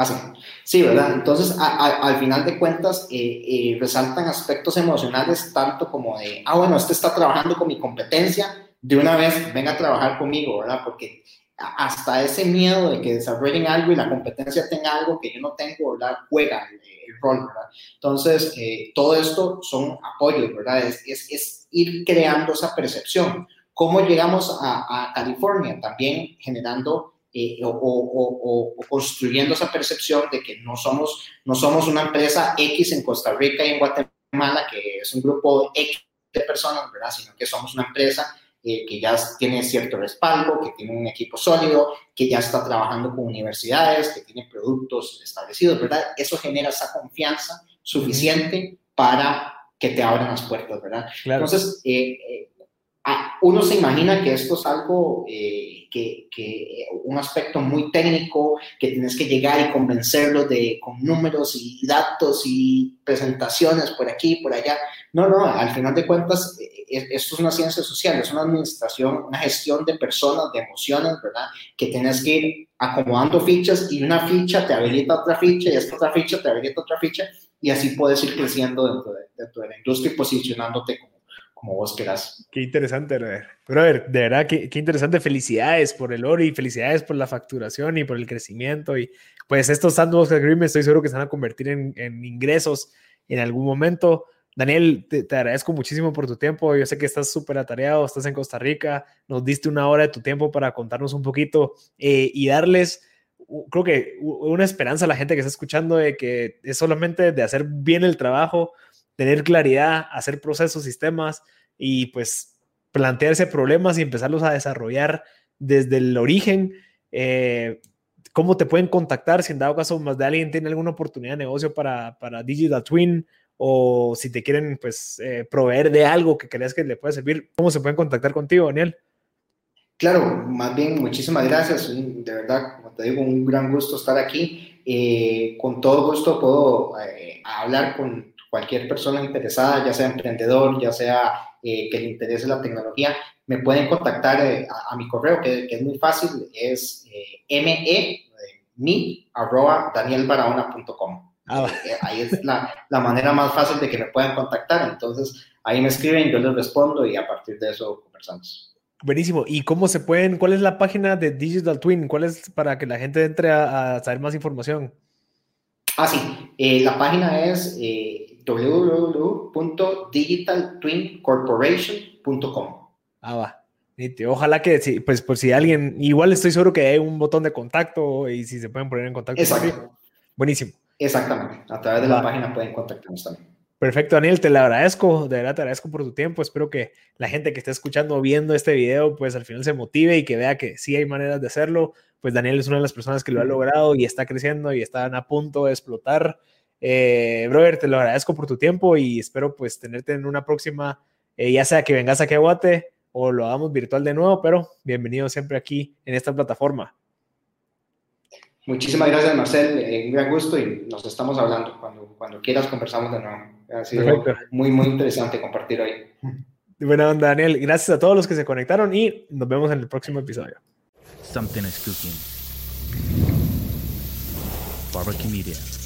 S2: Ah, sí. ¿verdad? Entonces, al final de cuentas, eh, eh, resaltan aspectos emocionales tanto como de, ah, bueno, este está trabajando con mi competencia, de una vez venga a trabajar conmigo, ¿verdad? Porque hasta ese miedo de que desarrollen algo y la competencia tenga algo que yo no tengo, ¿verdad? Juega el, rol, ¿verdad? Entonces, eh, todo esto son apoyos, ¿verdad? Es, es, es, ir creando esa percepción. ¿Cómo llegamos a, a California? También generando eh, o, construyendo esa percepción de que no somos, no somos una empresa X en Costa Rica y en Guatemala, que es un grupo X de personas, ¿verdad? Sino que somos una empresa eh, que ya tiene cierto respaldo, que tiene un equipo sólido, que ya está trabajando con universidades, que tiene productos establecidos, ¿verdad? Eso genera esa confianza suficiente para que te abran las puertas, ¿verdad? Entonces, eh, uno se imagina que esto es algo que, que, un aspecto muy técnico, que tienes que llegar y convencerlo de, con números y datos y presentaciones por aquí, por allá. No, no, al final de cuentas, e, e, esto es una ciencia social, es una administración, una gestión de personas, de emociones, ¿verdad? Que tienes que ir acomodando fichas y una ficha te habilita otra ficha y esta otra ficha te habilita otra ficha y así puedes ir creciendo dentro de, dentro de la industria y posicionándote como como vos querás.
S1: Qué interesante, brother. Brother, de verdad, qué, qué, interesante. Felicidades por el oro y felicidades por la facturación y por el crecimiento. Y pues estos sandbox agreements estoy seguro que se van a convertir en, en ingresos en algún momento. Daniel, te, agradezco muchísimo por tu tiempo. Yo sé que estás súper atareado, estás en Costa Rica, nos diste una hora de tu tiempo para contarnos un poquito eh, y darles, creo que una esperanza a la gente que está escuchando de que es solamente de hacer bien el trabajo, tener claridad, hacer procesos, sistemas y pues plantearse problemas y empezarlos a desarrollar desde el origen. Eh, ¿Cómo te pueden contactar si en dado caso más de alguien tiene alguna oportunidad de negocio para, para Digital Twin o si te quieren pues eh, proveer de algo que creas que le puede servir? ¿Cómo se pueden contactar contigo, Daniel?
S2: Claro, más bien muchísimas gracias. De verdad, como te digo, un gran gusto estar aquí. Eh, con todo gusto puedo hablar con cualquier persona interesada, ya sea emprendedor, ya sea eh, que le interese la tecnología, me pueden contactar eh, a, mi correo, que, es muy fácil, es eh, me, mi, arroba danielbarahona.com. Ah, ahí es la, la, manera más fácil de que me puedan contactar. Entonces, ahí me escriben, yo les respondo y a partir de eso conversamos.
S1: Buenísimo. ¿Y cómo se pueden, cuál es la página de Digital Twin? ¿Cuál es para que la gente entre a, a saber más información?
S2: Ah, sí. la página es www.digitaltwincorporation.com.
S1: Ah, va. Ojalá que, sí, pues por si alguien, igual estoy seguro que hay un botón de contacto y si se pueden poner en contacto.
S2: Exacto.
S1: Buenísimo.
S2: Exactamente. A través de la página pueden contactarnos también.
S1: Perfecto, Daniel, te lo agradezco, de verdad te agradezco por tu tiempo. Espero que la gente que esté escuchando o viendo este video, pues al final se motive y que vea que sí hay maneras de hacerlo. Pues Daniel es una de las personas que lo ha logrado y está creciendo y están a punto de explotar. Eh, brother, te lo agradezco por tu tiempo y espero pues tenerte en una próxima, eh, ya sea que vengas aquí a Guate o lo hagamos virtual de nuevo, pero bienvenido siempre aquí en esta plataforma.
S2: Muchísimas gracias, Marcel. Eh, un gran gusto y nos estamos hablando. Cuando, cuando quieras conversamos de nuevo. Ha sido muy, muy interesante compartir hoy.
S1: Buena onda, Daniel. Gracias a todos los que se conectaron y nos vemos en el próximo episodio. Something is cooking. Barbecue Media.